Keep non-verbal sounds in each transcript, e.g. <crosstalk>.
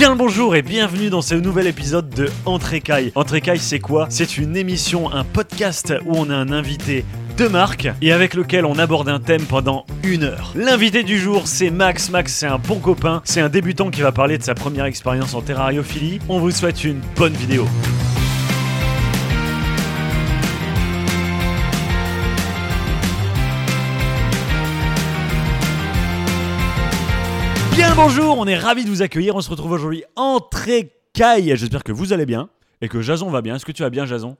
Bien le bonjour et bienvenue dans ce nouvel épisode de Entrécaille. Entrécaille, c'est quoi? C'est une émission, un podcast où on a un invité de marque et avec lequel on aborde un thème pendant une heure. L'invité du jour, c'est Max. Max, c'est un bon copain, c'est un débutant qui va parler de sa première expérience en terrariophilie. On vous souhaite une bonne vidéo. Bonjour, on est ravis de vous accueillir. On se retrouve aujourd'hui en Trécaille. J'espère que vous allez bien et que Jason va bien. Est-ce que tu vas bien, Jason?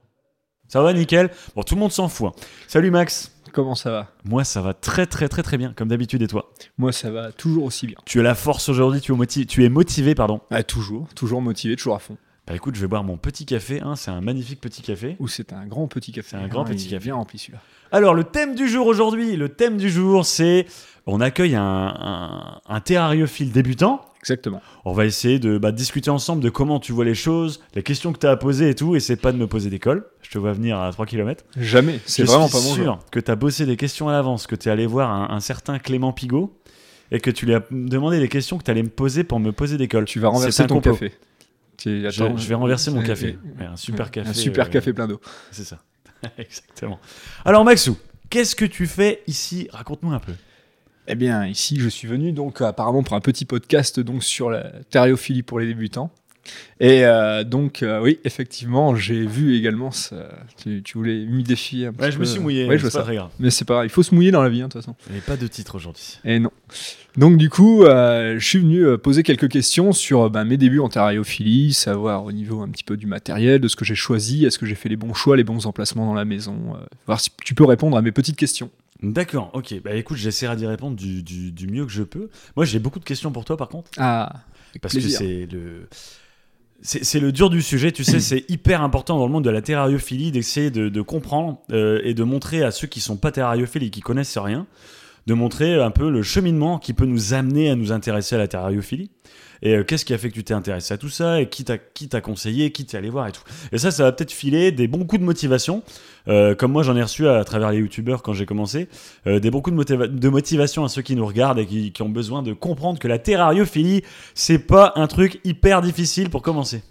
Ça va, nickel Bon, tout le monde s'en fout. hein. Salut Max. Comment ça va? Moi, ça va très très très très bien, comme d'habitude. Et toi? Moi, ça va toujours aussi bien. Tu as la force aujourd'hui. Tu es motivé. Tu es motivé, pardon. Ah, toujours, toujours motivé, toujours à fond. Bah écoute, je vais boire mon petit café. hein. C'est un magnifique petit café. Ou c'est un grand petit café. C'est un grand Ah, petit il est café. bien rempli celui-là. Alors, le thème du jour aujourd'hui, le thème du jour, c'est on accueille un, un, un terrariophile débutant. Exactement. On va essayer de bah, discuter ensemble de comment tu vois les choses, les questions que tu as à poser et tout. Et c'est pas de me poser des cols. Je te vois venir à 3 km. Jamais. C'est Je vraiment pas mon sûr genre. que tu as bossé des questions à l'avance, que tu es allé voir un, un certain Clément Pigot et que tu lui as demandé les questions que tu allais me poser pour me poser des cols. Tu vas renverser ton café. Je, attends, je vais renverser mon café. Ouais, un super café. Un super euh, café plein d'eau. C'est ça. <laughs> Exactement. Alors, Maxou, qu'est-ce que tu fais ici? Raconte-nous un peu. Eh bien, ici, je suis venu donc apparemment pour un petit podcast donc sur la thériophilie pour les débutants. Et euh, donc, euh, oui, effectivement, j'ai vu également ça. Tu, tu voulais m'y défier un petit Ouais, je me suis mouillé. Ouais, je c'est pas très grave. Mais c'est pas grave, il faut se mouiller dans la vie, hein, de toute façon. Il n'y a pas de titre aujourd'hui. Et non. Donc du coup, euh, je suis venu euh, poser quelques questions sur euh, ben, mes débuts en terrariophilie, savoir au niveau un petit peu du matériel, de ce que j'ai choisi, est-ce que j'ai fait les bons choix, les bons emplacements dans la maison, euh, voir si tu peux répondre à mes petites questions. D'accord, ok. Bah écoute, j'essaierai d'y répondre du, du- du mieux que je peux. Moi, j'ai beaucoup de questions pour toi, par contre. Ah, Parce plaisir. que c'est le. C'est le dur du sujet, tu sais, c'est hyper important dans le monde de la terrariophilie d'essayer de, de comprendre euh, et de montrer à ceux qui sont pas terrariophiles et qui connaissent rien, de montrer un peu le cheminement qui peut nous amener à nous intéresser à la terrariophilie. Et euh, qu'est-ce qui a fait que tu t'es intéressé à tout ça et qui t'a conseillé, qui t'es allé voir et tout. Et ça, ça va peut-être filer des bons coups de motivation, euh, comme moi j'en ai reçu à, travers les youtubeurs quand j'ai commencé, euh, des bons coups de, motiva- de motivation à ceux qui nous regardent et qui, ont besoin de comprendre que la terrariophilie, c'est pas un truc hyper difficile pour commencer.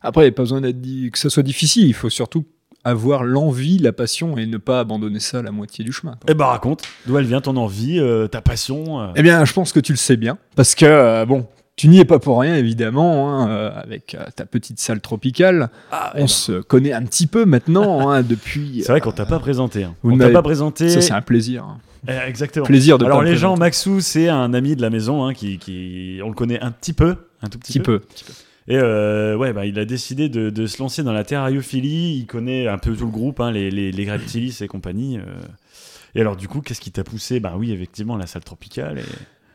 Après, il n'y a pas besoin que ça soit difficile, il faut surtout avoir l'envie, la passion et ne pas abandonner ça à la moitié du chemin. Eh bah raconte, d'où elle vient ton envie, euh, ta passion euh. Eh bien, je pense que tu le sais bien, parce que, euh, bon, tu n'y es pas pour rien, évidemment, hein, avec ta petite salle tropicale. Ah, eh On ben, se connaît un petit peu maintenant, hein, <laughs> depuis... C'est vrai qu'on t'a pas présenté. hein. Vous On ne t'a pas présenté. Ça, c'est un plaisir. hein. Eh, exactement. Plaisir de Alors les gens. Maxou, c'est un ami de la maison qui, qui, on le connaît un petit peu, un tout petit, petit peu. Et euh, ouais, bah, il a décidé de, se lancer dans la terrariophilie. Il connaît un peu tout le groupe, hein, les, les, les et compagnie. euh. Et alors, du coup, qu'est-ce qui t'a poussé? Bah oui, effectivement, la salle tropicale. Et...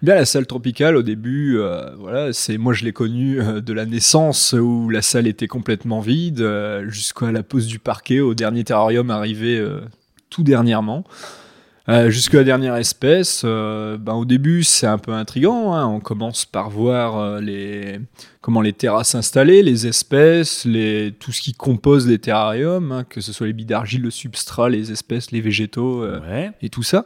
Bien la salle tropicale au début, euh, voilà, c'est moi je l'ai connue de la naissance où la salle était complètement vide jusqu'à la pose du parquet au dernier terrarium arrivé tout dernièrement. Euh, jusqu'à la dernière espèce, euh, ben, au début c'est un peu intrigant. hein. On commence par voir euh, les comment les terrasses installées, les espèces, les tout ce qui compose les terrariums, hein, que ce soit les billes d'argile, le substrat, les espèces, les végétaux. Ouais. et tout ça.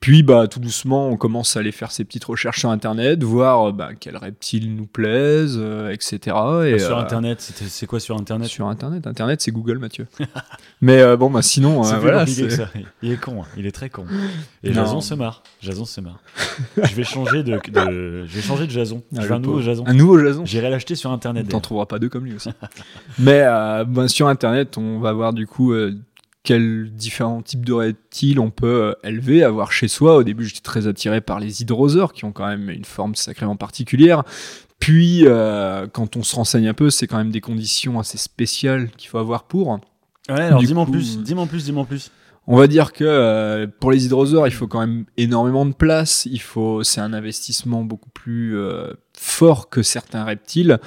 Puis bah tout doucement, on commence à aller faire ses petites recherches sur internet, voir euh, bah, quels reptiles nous plaisent, euh, etc. Et, sur euh, Internet, c'est quoi sur Internet? Sur internet, internet c'est Google Mathieu. <laughs> Mais euh, bon bah sinon, euh, voilà, ça. Il est con, hein. il est très con. Et Non. Jason se marre. Jason se marre. je vais changer de, de- je vais changer de Jason. Ah, je veux le un nouveau. Jason. un nouveau Jason. J'irai l'acheter sur Internet. T'en trouveras pas deux comme lui aussi. <laughs> Mais euh, ben, sur internet, on va voir du coup euh, quels différents types de reptiles on peut euh, élever, avoir chez soi. Au début, j'étais très attiré par les hydrosaures, qui ont quand même une forme sacrément particulière. Puis, euh, quand on se renseigne un peu, c'est quand même des conditions assez spéciales qu'il faut avoir pour. Ouais, alors dis-moi en coup- plus, dis-moi en plus, dis-moi en plus. On va dire que euh, pour les hydrosaures, il faut quand même énormément de place. Il faut, c'est un investissement beaucoup plus euh, fort que certains reptiles.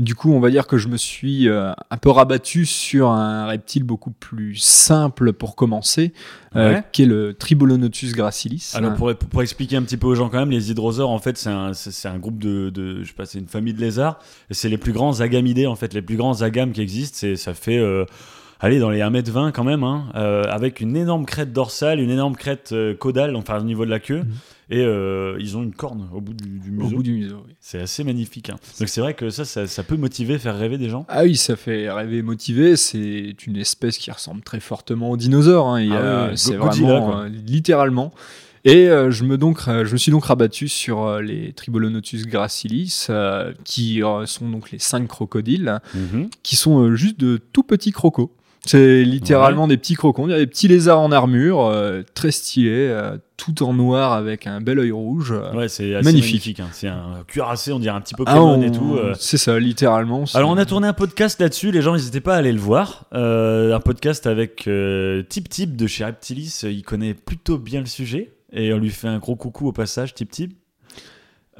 Du coup, on va dire que je me suis euh, un peu rabattu sur un reptile beaucoup plus simple pour commencer, euh, Ouais. qui est le Tribolonotus gracilis. Alors pour, pour expliquer un petit peu aux gens quand même, les hydrosaures en fait c'est un, groupe de, de je sais pas, c'est une famille de lézards. Et c'est les plus grands agamidés en fait, les plus grands agames qui existent. Ça fait euh, allez dans les 1m20 quand même, hein, euh, avec une énorme crête dorsale, une énorme crête euh, caudale, enfin au niveau de la queue. Mhm. Et euh, ils ont une corne au bout du, du Au museau. bout du museau, oui. C'est assez magnifique. hein. Donc c'est vrai que ça, ça, ça peut motiver, faire rêver des gens. Ah oui, ça fait rêver, motiver. C'est une espèce qui ressemble très fortement aux dinosaures. hein. Ah ouais, c'est vraiment euh, littéralement. Et euh, je, me donc, euh, je me suis donc rabattu sur euh, les Tribolonotus gracilis, euh, qui euh, sont donc les cinq crocodiles, Mhm. qui sont euh, juste de tout petits crocos. C'est littéralement des petits crocons, des petits lézards en armure, euh, très stylés, euh, tout en noir avec un bel œil rouge. Ouais, c'est assez Magnifique. magnifique. hein. C'est un cuirassé, on dirait un petit Ah, Pokémon on- et tout. euh. C'est ça, littéralement. Alors on a tourné un podcast là-dessus, les gens n'hésitaient pas à aller le voir. Euh, un podcast avec euh, Tip Tip de chez Reptilis, il connaît plutôt bien le sujet et on lui fait un gros coucou au passage, Tip Tip.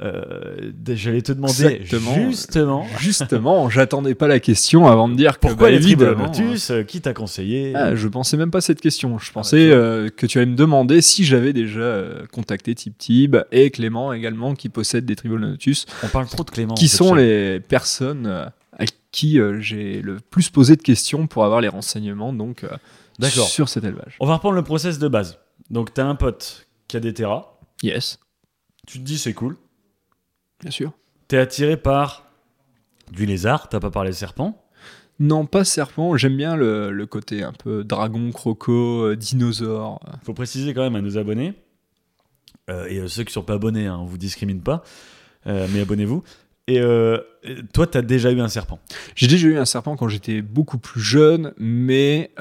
Euh, J'allais te demander Exactement. justement <laughs> Justement, j'attendais pas la question avant de dire que pourquoi bah, les évidemment, Tribolonotus, euh, qui t'a conseillé Ah, je pensais même pas cette question. Je pensais tu vois. euh, que tu allais me demander si j'avais déjà contacté Tip Tib et Clément également qui possèdent des Tribolonotus, On parle trop de Clément. qui sont les personnes à qui j'ai le plus posé de questions pour avoir les renseignements donc sur cet élevage. On va reprendre le process de base. Donc t'as un pote qui a des terras, Yes, tu te dis c'est cool, bien sûr. t'es attiré par du lézard, t'as pas parlé serpent. Non, pas serpent. J'aime bien le, le côté un peu dragon, croco, euh, dinosaure. faut préciser quand même à nos abonnés, euh, et ceux qui sont pas abonnés, hein, on vous discrimine pas, euh, mais abonnez-vous. Et toi, t'as déjà eu un serpent. J'ai déjà eu un serpent quand j'étais beaucoup plus jeune, mais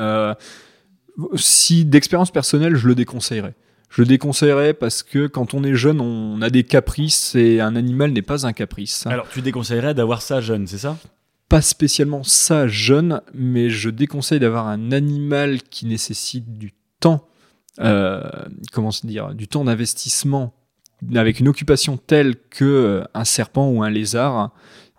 si d'expérience personnelle, je le déconseillerais. Je le déconseillerais parce que quand on est jeune, on a des caprices et un animal n'est pas un caprice. Alors, tu déconseillerais d'avoir ça jeune, c'est ça? Pas spécialement ça jeune, mais je déconseille d'avoir un animal qui nécessite du temps, euh, comment se dire, du temps d'investissement avec une occupation telle que euh, un serpent ou un lézard,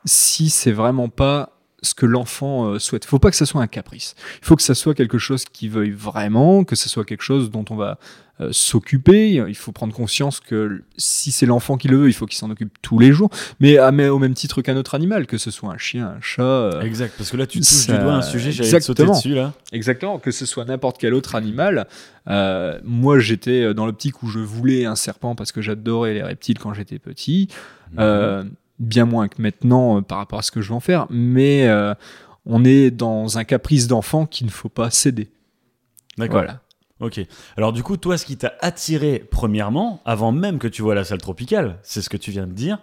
si c'est vraiment pas ce que l'enfant euh, souhaite. Il faut pas que ça soit un caprice. Il faut que ça soit quelque chose qui veuille vraiment, que ce soit quelque chose dont on va euh, s'occuper. Il faut prendre conscience que si c'est l'enfant qui le veut, il faut qu'il s'en occupe tous les jours. Mais, ah, mais au même titre qu'un autre animal, que ce soit un chien, un chat. euh, Exact, parce que là, tu touches ça- du doigt un sujet, j'allais te sauter Exactement. dessus, là. Exactement, que ce soit n'importe quel autre animal. Euh, moi, j'étais dans l'optique où je voulais un serpent parce que j'adorais les reptiles quand j'étais petit. Mhm. Bien moins que maintenant euh, par rapport à ce que je veux en faire. Mais euh, on est dans un caprice d'enfant qu'il ne faut pas céder. D'accord. Voilà. Ok. Alors, du coup, toi, ce qui t'a attiré, premièrement, avant même que tu vois la salle tropicale, c'est ce que tu viens de dire,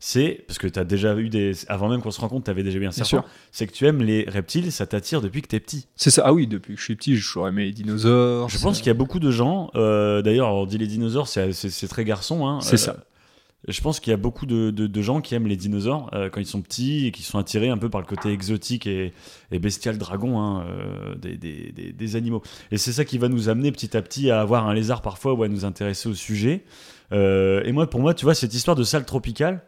c'est, parce que tu as déjà eu des. Avant même qu'on se rencontre, tu avais déjà eu un Bien serpent, sûr. c'est que tu aimes les reptiles, ça t'attire depuis que t'es petit. C'est ça. Ah oui, depuis que je suis petit, je toujours aimé les dinosaures. Je pense qu'il y a beaucoup de gens, euh, d'ailleurs, on dit les dinosaures, c'est très garçon. Hein, C'est ça. Je pense qu'il y a beaucoup de, de- de gens qui aiment les dinosaures euh, quand ils sont petits et qui sont attirés un peu par le côté exotique et, et bestial dragon hein, euh, des, des- des- des animaux. Et c'est ça qui va nous amener petit à petit à avoir un lézard parfois ou à nous intéresser au sujet. Euh, et moi, pour moi, tu vois, cette histoire de salle tropicale,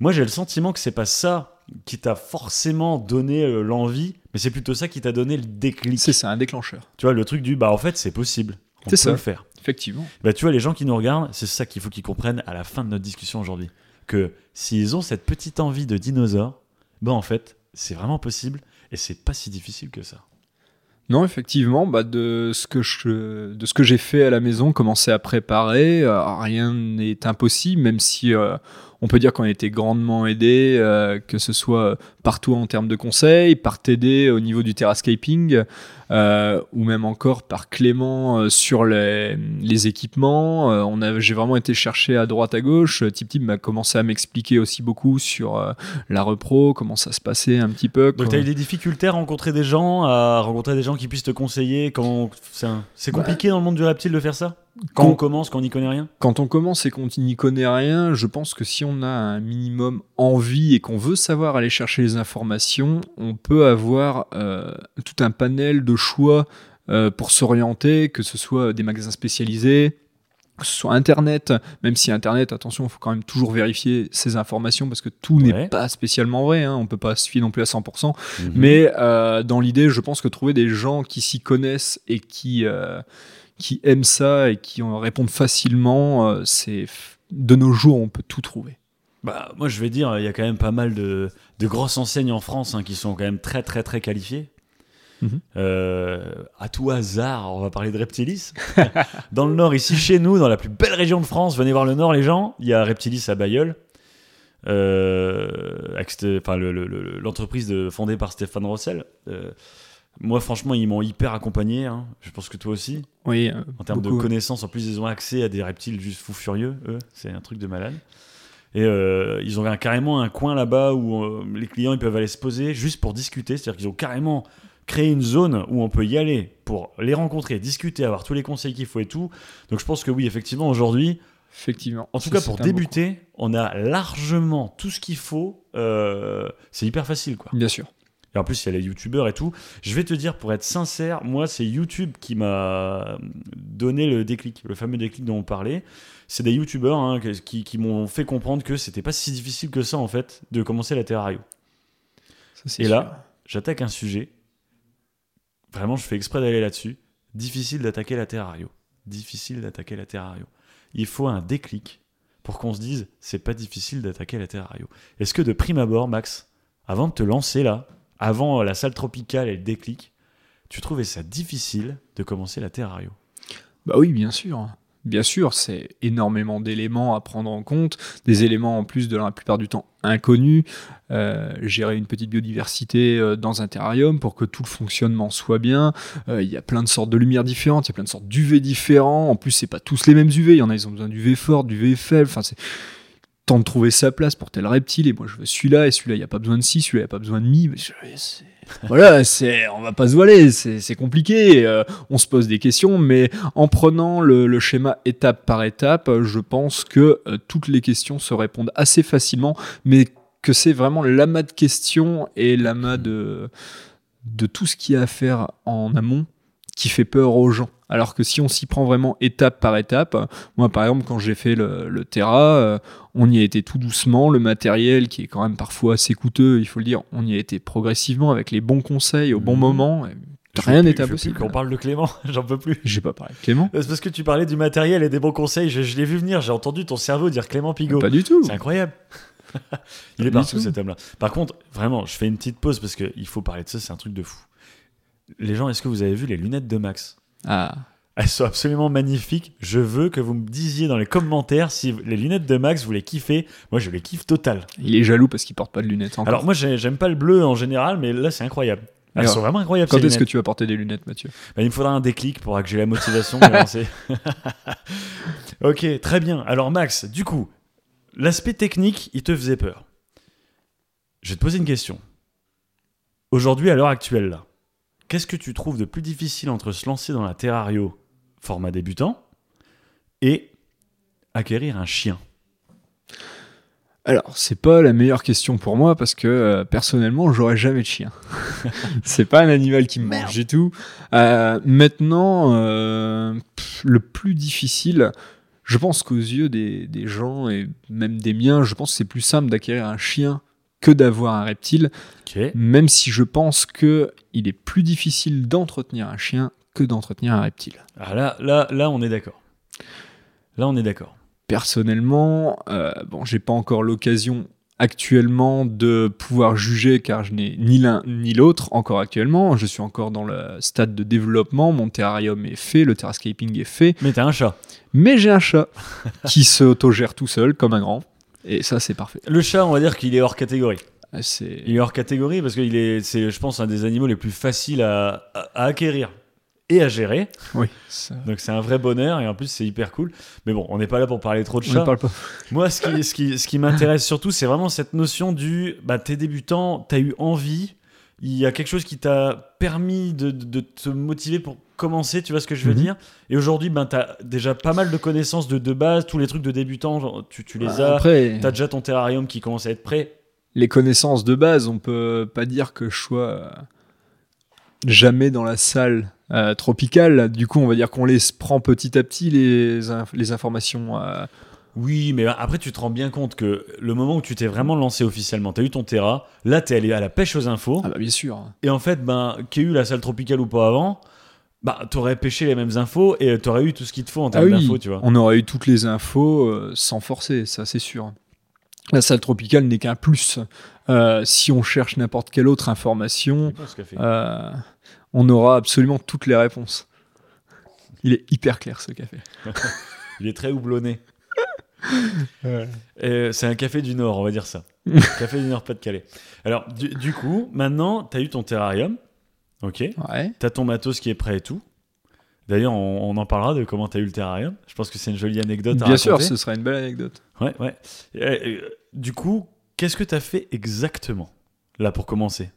moi j'ai le sentiment que c'est pas ça qui t'a forcément donné l'envie, mais c'est plutôt ça qui t'a donné le déclic. C'est ça, un déclencheur. Tu vois, le truc du bah en fait c'est possible. On peut ça. le faire. Effectivement. Bah, tu vois, les gens qui nous regardent, c'est ça qu'il faut qu'ils comprennent à la fin de notre discussion aujourd'hui. Que s'ils ont cette petite envie de dinosaure, bah en fait, c'est vraiment possible et c'est pas si difficile que ça. Non, effectivement, bah de ce que je, de ce que j'ai fait à la maison, commencer à préparer, euh, rien n'est impossible, même si euh, on peut dire qu'on a été grandement aidé, euh, que ce soit partout en termes de conseils, par TD au niveau du terrascaping, euh, ou même encore par Clément euh, sur les, les équipements. Euh, on a, j'ai vraiment été chercher à droite à gauche. Tip Tip m'a commencé à m'expliquer aussi beaucoup sur euh, la repro, comment ça se passait un petit peu. Donc tu as eu des difficultés à rencontrer des gens, à rencontrer des gens qui puissent te conseiller quand c'est un- c'est Bah, compliqué dans le monde du reptile de faire ça? Quand on commence, quand on n'y connaît rien Quand on commence et qu'on n'y connaît rien, je pense que si on a un minimum envie et qu'on veut savoir aller chercher les informations, on peut avoir euh, tout un panel de choix euh, pour s'orienter, que ce soit des magasins spécialisés, que ce soit Internet, même si Internet, attention, il faut quand même toujours vérifier ces informations parce que tout Ouais. n'est pas spécialement vrai, hein, on peut pas se fier non plus à 100%. Mhm. Mais euh, dans l'idée, je pense que trouver des gens qui s'y connaissent et qui, qui aiment ça et qui en répondent facilement, euh, c'est de nos jours, on peut tout trouver. Bah, moi, je vais dire, il y a quand même pas mal de, de grosses enseignes en France hein, qui sont quand même très, très, très qualifiées. Mhm. Euh, à tout hasard, on va parler de Reptilis. <laughs> dans le nord, ici chez nous, dans la plus belle région de France, venez voir le nord les gens, il y a Reptilis à Bayeul. Euh, le- le- le- l'entreprise fondée par Stéphane Rossel. Euh, moi, franchement, ils m'ont hyper accompagné. hein. Je pense que toi aussi. Oui, euh, En termes beaucoup. de connaissances, en plus, ils ont accès à des reptiles juste fous furieux, eux. C'est un truc de malade. Et euh, ils ont carrément un coin là-bas où euh, les clients ils peuvent aller se poser juste pour discuter. C'est-à-dire qu'ils ont carrément créé une zone où on peut y aller pour les rencontrer, discuter, avoir tous les conseils qu'il faut et tout. Donc je pense que oui, effectivement, aujourd'hui, Effectivement. en tout cas pour débuter, on a largement tout ce qu'il faut. Euh, c'est hyper facile, quoi. Bien sûr. Et en plus, il y a les youtubeurs et tout. Je vais te dire, pour être sincère, moi, c'est YouTube qui m'a donné le déclic, le fameux déclic dont on parlait. C'est des youtubeurs hein, qui, qui m'ont fait comprendre que c'était pas si difficile que ça, en fait, de commencer la Terrario. Ça, Et sûr. là, j'attaque un sujet. Vraiment, je fais exprès d'aller là-dessus. Difficile d'attaquer la Terrario. Difficile d'attaquer la Terrario. Il faut un déclic pour qu'on se dise, c'est pas difficile d'attaquer la Terrario. Est-ce que de prime abord, Max, avant de te lancer là, avant la salle tropicale et le déclic, tu trouvais ça difficile de commencer la Terrario? Bah oui, bien sûr. Bien sûr, c'est énormément d'éléments à prendre en compte, des éléments en plus de la plupart du temps inconnus. Euh, gérer une petite biodiversité euh, dans un terrarium pour que tout le fonctionnement soit bien. Euh, Il y a plein de sortes de lumières différentes, il y a plein de sortes d'UV différents. En plus, c'est pas tous les mêmes UV. Il y en a, ils ont besoin d'UV fort, d'UV faible. Enfin, c'est temps de trouver sa place pour tel reptile. Et moi, je veux celui-là, et celui-là, il n'y a pas besoin de ci, celui-là, il n'y a pas besoin de mi. Mais <laughs> voilà, c'est, on va pas se voiler, c'est, compliqué. Euh, on se pose des questions, mais en prenant le, le schéma étape par étape, euh, je pense que euh, toutes les questions se répondent assez facilement, mais que c'est vraiment l'amas de questions et l'amas de, de tout ce qu'il y a à faire en amont qui fait peur aux gens. Alors que si on s'y prend vraiment étape par étape, moi par exemple quand j'ai fait le, le Terra, euh, on y a été tout doucement, le matériel qui est quand même parfois assez coûteux, il faut le dire, on y a été progressivement avec les bons conseils au bon Mhm. moment. et Rien n'est impossible. Qu'on parle de Clément, <laughs> j'en peux plus. J'ai pas parlé de Clément. C'est parce que tu parlais du matériel et des bons conseils. Je, je l'ai vu venir, j'ai entendu ton cerveau dire Clément Pigot. Pas du tout. C'est incroyable. <laughs> Il Pas est partout tout. cet homme-là. Par contre, vraiment, je fais une petite pause parce qu'il faut parler de ça, c'est un truc de fou. Les gens, est-ce que vous avez vu les lunettes de Max? Ah, Elles sont absolument magnifiques. Je veux que vous me disiez dans les commentaires si les lunettes de Max, vous les kiffez. Moi, je les kiffe total. il est jaloux parce qu'il porte pas de lunettes encore. Alors, moi, j'ai- j'aime pas le bleu en général, mais là, c'est incroyable. Elles Alors, sont vraiment incroyables. quand est-ce que tu vas porter des lunettes, Mathieu? Bah, il me faudra un déclic pour que j'ai la motivation de <laughs> lancer. <laughs> ok, très bien. Alors Max, du coup, l'aspect technique, il te faisait peur. Je vais te poser une question. Aujourd'hui, à l'heure actuelle, là, qu'est-ce que tu trouves de plus difficile entre se lancer dans la Terrario format débutant et acquérir un chien? Alors, c'est pas la meilleure question pour moi parce que euh, personnellement, j'aurais jamais de chien. <laughs> c'est pas un animal qui me mange du tout. Euh, maintenant, euh, pff, le plus difficile, je pense qu'aux yeux des, des gens et même des miens, je pense que c'est plus simple d'acquérir un chien que d'avoir un reptile, même si je pense que il est plus difficile d'entretenir un chien que d'entretenir un reptile. Ah, là, là, là, on est d'accord. Là, on est d'accord. personnellement, euh, bon, j'ai pas encore l'occasion actuellement de pouvoir juger car je n'ai ni l'un ni l'autre encore actuellement. Je suis encore dans le stade de développement. Mon terrarium est fait, le terrascaping est fait, Mais t'as un chat. mais j'ai un chat qui se autogère tout seul comme un grand. Et ça, c'est parfait. Le chat, on va dire qu'il est hors catégorie. C'est Il est hors catégorie parce qu'il est, c'est, je pense, un des animaux les plus faciles à, à- à acquérir et à gérer. oui. ça- Donc c'est un vrai bonheur et en plus c'est hyper cool. Mais bon, on n'est pas là pour parler trop de chats. parle pas. Moi, ce qui, ce qui, ce qui m'intéresse surtout, c'est vraiment cette notion du, bah, t'es débutant, t'as eu envie, il y a quelque chose qui t'a permis de, de- de te motiver pour commencer, tu vois ce que je veux Mhm. dire? Et aujourd'hui, ben, t'as déjà pas mal de connaissances de, de base, tous les trucs de débutant, genre, tu, tu les as. Après, T'as déjà ton terrarium qui commence à être prêt. les connaissances de base, on peut pas dire que je sois euh, jamais dans la salle euh, tropicale. Du coup, on va dire qu'on les prend petit à petit les, inf- les informations. euh, Oui, mais après, tu te rends bien compte que le moment où tu t'es vraiment lancé officiellement, t'as eu ton terra, là, t'es allé à la pêche aux infos. Ah bah bien sûr. Et en fait, ben, qu'il y ait eu la salle tropicale ou pas avant, bah, t'aurais pêché les mêmes infos et t'aurais eu tout ce qu'il te faut en Ah termes oui, d'infos, tu vois. on aurait eu toutes les infos euh, sans forcer, ça c'est sûr. La salle tropicale n'est qu'un plus. Euh, si on cherche n'importe quelle autre information, euh, on aura absolument toutes les réponses. Il est hyper clair ce café. <laughs> Il est très houblonné. <laughs> C'est un café du Nord, on va dire ça. <laughs> café du Nord, Pas-de-Calais. Alors, du, du coup, maintenant, tu as eu ton terrarium. Ok. Ouais. Tu as ton matos qui est prêt et tout. D'ailleurs, on, on en parlera de comment tu as eu le terrarium. Je pense que c'est une jolie anecdote à Bien sûr, ce sera une belle anecdote. Ouais, ouais. Et, euh, du coup, qu'est-ce que tu as fait exactement, là, pour commencer?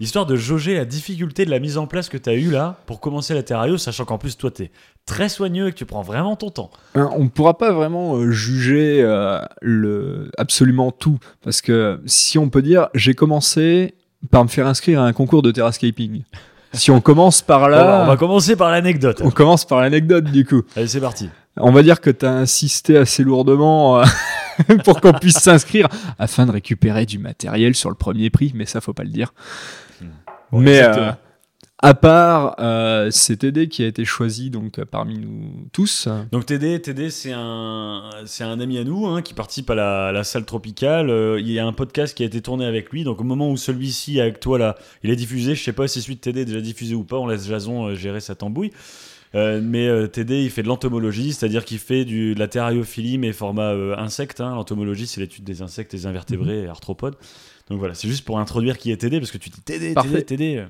Histoire de jauger la difficulté de la mise en place que tu as eu là pour commencer la terrario, sachant qu'en plus, toi, tu es très soigneux et que tu prends vraiment ton temps. Hein, On ne pourra pas vraiment euh, juger euh, le, absolument tout. Parce que si on peut dire, j'ai commencé par me faire inscrire à un concours de terrascaping. Si on commence par là, on va commencer par l'anecdote. on commence par l'anecdote du coup. Allez, c'est parti. On va dire que tu as insisté assez lourdement euh, <laughs> pour qu'on puisse s'inscrire afin de récupérer du matériel sur le premier prix, mais ça faut pas le dire. Mais euh, à part euh, c'est TD qui a été choisi donc euh, parmi nous tous. Donc TD, TD c'est un, c'est un ami à nous hein, qui participe à la, la salle tropicale. Euh, il y a un podcast qui a été tourné avec lui. Donc au moment où celui-ci avec toi là, il est diffusé, je sais pas si celui de TD est déjà diffusé ou pas. On laisse Jason euh, gérer sa tambouille. Mais TD, il fait de l'entomologie, c'est-à-dire qu'il fait du, de la terrariophilie, mais format insecte. hein. L'entomologie, c'est l'étude des insectes, des invertébrés et arthropodes. Donc voilà, c'est juste pour introduire qui est TD, parce que tu dis TD. TD, TD.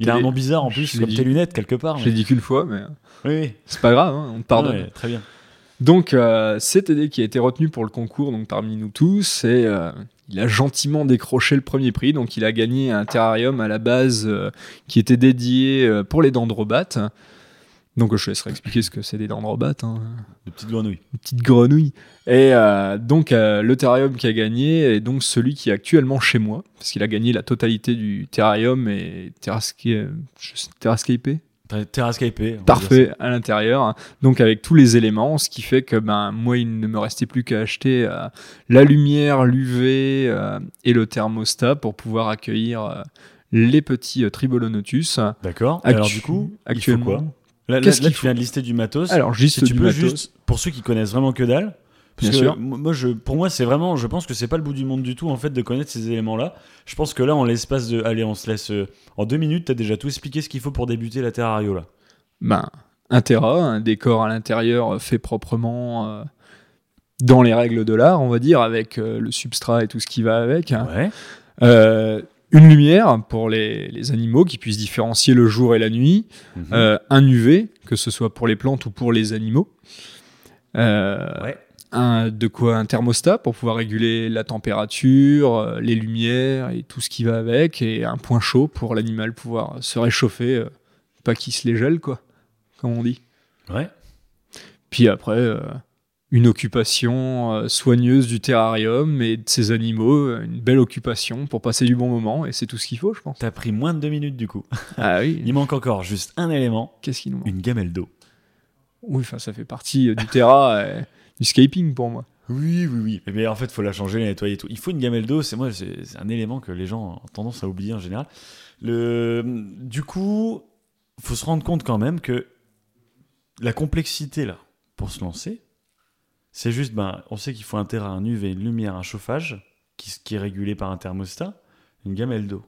Il a un nom bizarre en plus, comme dit. tes lunettes quelque part. Je l'ai mais- dit qu'une fois, mais Oui, oui. c'est pas grave, hein, on te pardonne. Ouais, très bien. Donc, euh, c'est TD qui a été retenu pour le concours, donc parmi nous tous, et euh, il a gentiment décroché le premier prix. Donc, il a gagné un terrarium à la base euh, qui était dédié euh, pour les dendrobates. Donc, je laisserai expliquer ce que c'est des dendrobates, hein, De petites grenouilles. une petite grenouille. Et euh, donc, euh, le terrarium qui a gagné est donc celui qui est actuellement chez moi, parce qu'il a gagné la totalité du terrarium et terrascapé. Ter- Terrascapé. Parfait à l'intérieur, hein. donc avec tous les éléments, ce qui fait que ben moi il ne me restait plus qu'à acheter euh, la lumière, l'UV et le thermostat pour pouvoir accueillir les petits Tribolonotus. D'accord. Actu- Alors du coup, actuellement, il faut quoi? Là, là- Qu'est-ce là, tu viens de lister du matos. alors juste si tu du peux matos. juste, pour ceux qui connaissent vraiment que dalle, parce Bien que sûr. moi, je, pour moi, c'est vraiment, je pense que c'est pas le bout du monde du tout en fait de connaître ces éléments-là. Je pense que là, en l'espace de, allez, on se laisse euh, en deux minutes, t'as déjà tout expliqué ce qu'il faut pour débuter la terrario là. Ben un terra, un décor à l'intérieur euh, fait proprement euh, dans les règles de l'art, on va dire, avec euh, le substrat et tout ce qui va avec. hein. Ouais. Une lumière pour les, les animaux qui puissent différencier le jour et la nuit. Mhm. Euh, un UV, que ce soit pour les plantes ou pour les animaux. Euh, Ouais. un, de quoi un thermostat pour pouvoir réguler la température, euh, les lumières et tout ce qui va avec, et un point chaud pour l'animal pouvoir se réchauffer, euh, pas qu'il se les gèle, quoi, comme on dit. Ouais. Puis après, une occupation euh, soigneuse du terrarium et de ses animaux, euh, une belle occupation pour passer du bon moment, et c'est tout ce qu'il faut, je pense. T'as pris moins de deux minutes du coup. Ah oui, <laughs> Il manque encore juste un élément, qu'est-ce qu'il nous manque? Une gamelle d'eau. Oui, enfin, ça fait partie euh, du terra <laughs> du scaping pour moi. Oui, oui, oui. Mais en fait, faut la changer, la nettoyer et tout. Il faut une gamelle d'eau. C'est moi, c'est un élément que les gens ont tendance à oublier en général. Le, du coup, faut se rendre compte quand même que la complexité là, pour se lancer, c'est juste, ben, on sait qu'il faut un terrain, un UV, une lumière, un chauffage qui, qui est régulé par un thermostat, une gamelle d'eau.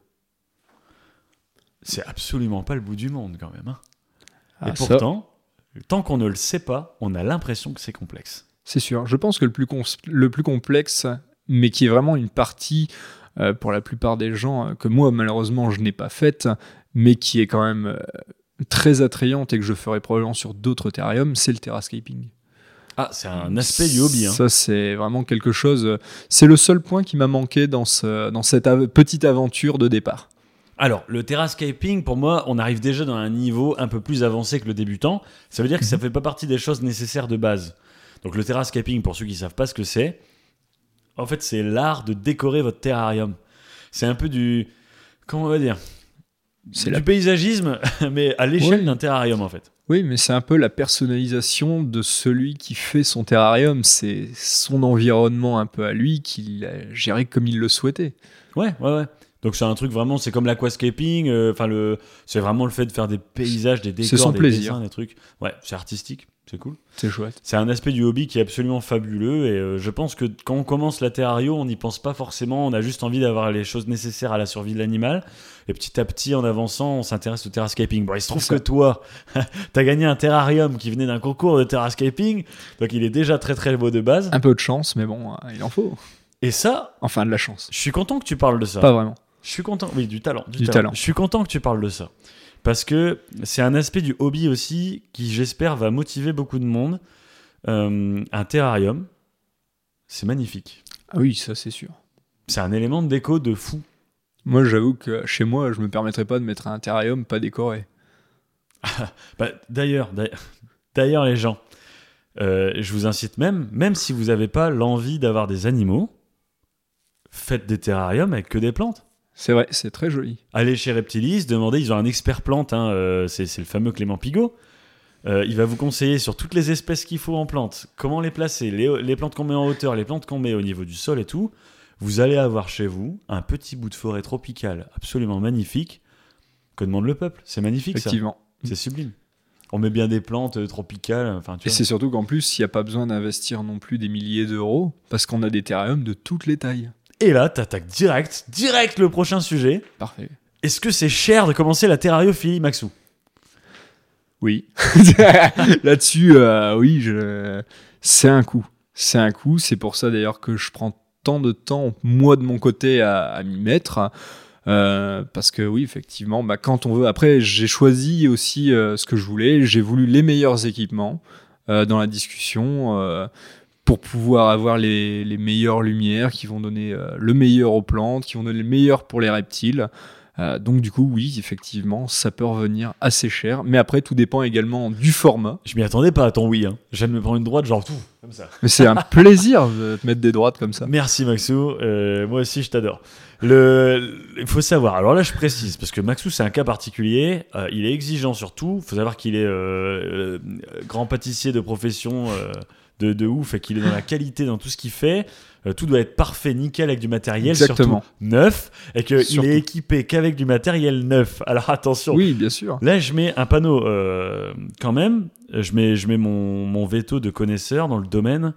C'est absolument pas le bout du monde quand même. hein. et Ah, ça, pourtant, tant qu'on ne le sait pas, on a l'impression que c'est complexe. c'est sûr. Je pense que le plus, cons- le plus complexe, mais qui est vraiment une partie euh, pour la plupart des gens euh, que moi, malheureusement, je n'ai pas faite, mais qui est quand même euh, très attrayante et que je ferai probablement sur d'autres terrariums, c'est le terrascaping. Ah, c'est un aspect du hobby. Hein. Ça, c'est vraiment quelque chose. euh, C'est le seul point qui m'a manqué dans, ce, dans cette av- petite aventure de départ. Alors, le terrascaping, pour moi, on arrive déjà dans un niveau un peu plus avancé que le débutant. Ça veut dire que ça fait pas partie des choses nécessaires de base. Donc, le terrascaping, pour ceux qui savent pas ce que c'est, en fait, c'est l'art de décorer votre terrarium. C'est un peu du. Comment on va dire? C'est Du la- paysagisme, <laughs> mais à l'échelle Ouais. d'un terrarium, en fait. Oui, mais c'est un peu la personnalisation de celui qui fait son terrarium. C'est son environnement un peu à lui qu'il a géré comme il le souhaitait. Ouais, ouais, ouais. Donc, c'est un truc vraiment, c'est comme l'aquascaping. euh, Enfin, le, c'est vraiment le fait de faire des paysages, des décors, son des plaisir. dessins, des trucs. Ouais, c'est artistique. C'est cool. C'est chouette. C'est un aspect du hobby qui est absolument fabuleux et euh, je pense que quand on commence la terrario, on n'y pense pas forcément, on a juste envie d'avoir les choses nécessaires à la survie de l'animal et petit à petit en avançant, on s'intéresse au terrascaping. Bon, il se trouve que toi, <laughs> t'as gagné un terrarium qui venait d'un concours de terrascaping, donc il est déjà très très beau de base. Un peu de chance, mais bon, euh, il en faut. Et ça, Enfin, de la chance. je suis content que tu parles de ça. Pas vraiment. Je suis content, oui, du talent. Du, Du talent. talent. Je suis content que tu parles de ça. Parce que c'est un aspect du hobby aussi qui, j'espère, va motiver beaucoup de monde. Euh, un terrarium, c'est magnifique. Ah oui, ça c'est sûr. C'est un élément de déco de fou. Moi, j'avoue que chez moi, je me permettrais pas de mettre un terrarium pas décoré. <laughs> Bah, d'ailleurs, <laughs> d'ailleurs- les gens, euh, je vous incite même, même si vous n'avez pas l'envie d'avoir des animaux, faites des terrariums avec que des plantes. C'est vrai, c'est très joli. Allez chez Reptilis, demandez, ils ont un expert plante, hein, euh, c'est c'est le fameux Clément Pigot. Euh, il va vous conseiller sur toutes les espèces qu'il faut en plantes, comment les placer, les, les plantes qu'on met en hauteur, les plantes qu'on met au niveau du sol et tout. Vous allez avoir chez vous un petit bout de forêt tropicale absolument magnifique que demande le peuple? C'est magnifique ça, Effectivement. c'est sublime. On met bien des plantes euh, tropicales, enfin tu Et c'est surtout qu'en plus, il n'y a pas besoin d'investir non plus des milliers d'euros parce qu'on a des terrariums de toutes les tailles. Et là, t'attaques direct, direct le prochain sujet. Parfait. Est-ce que c'est cher de commencer la terrariophilie, Maxou? Oui. <laughs> Là-dessus, euh, oui, je... c'est un coup. C'est un coup. C'est pour ça d'ailleurs que je prends tant de temps, moi de mon côté, à, m'y mettre. Euh, parce que oui, effectivement, bah, quand on veut. Après, j'ai choisi aussi euh, ce que je voulais. J'ai voulu les meilleurs équipements euh, dans la discussion pour pouvoir avoir les, meilleures lumières qui vont donner le meilleur aux plantes, qui vont donner le meilleur pour les reptiles. Euh, donc du coup, oui, effectivement, ça peut revenir assez cher. Mais après, tout dépend également du format. Je m'y attendais pas à ton oui. Hein. Je viens de me prendre une droite, genre tout, comme ça. Mais c'est un <laughs> plaisir de te mettre des droites comme ça. Merci Maxou, Euh, moi aussi je t'adore. Le, il faut savoir, alors là je précise, parce que Maxou c'est un cas particulier, euh, il est exigeant sur tout, il faut savoir qu'il est grand pâtissier de profession de, de ouf et qu'il est dans la qualité dans tout ce qu'il fait. Euh, tout doit être parfait, nickel avec du matériel, Exactement. surtout neuf, et qu'il est équipé qu'avec du matériel neuf. Alors attention, Oui, bien sûr. Là, je mets un panneau euh, quand même. Je mets, je mets mon, mon veto de connaisseur dans le domaine.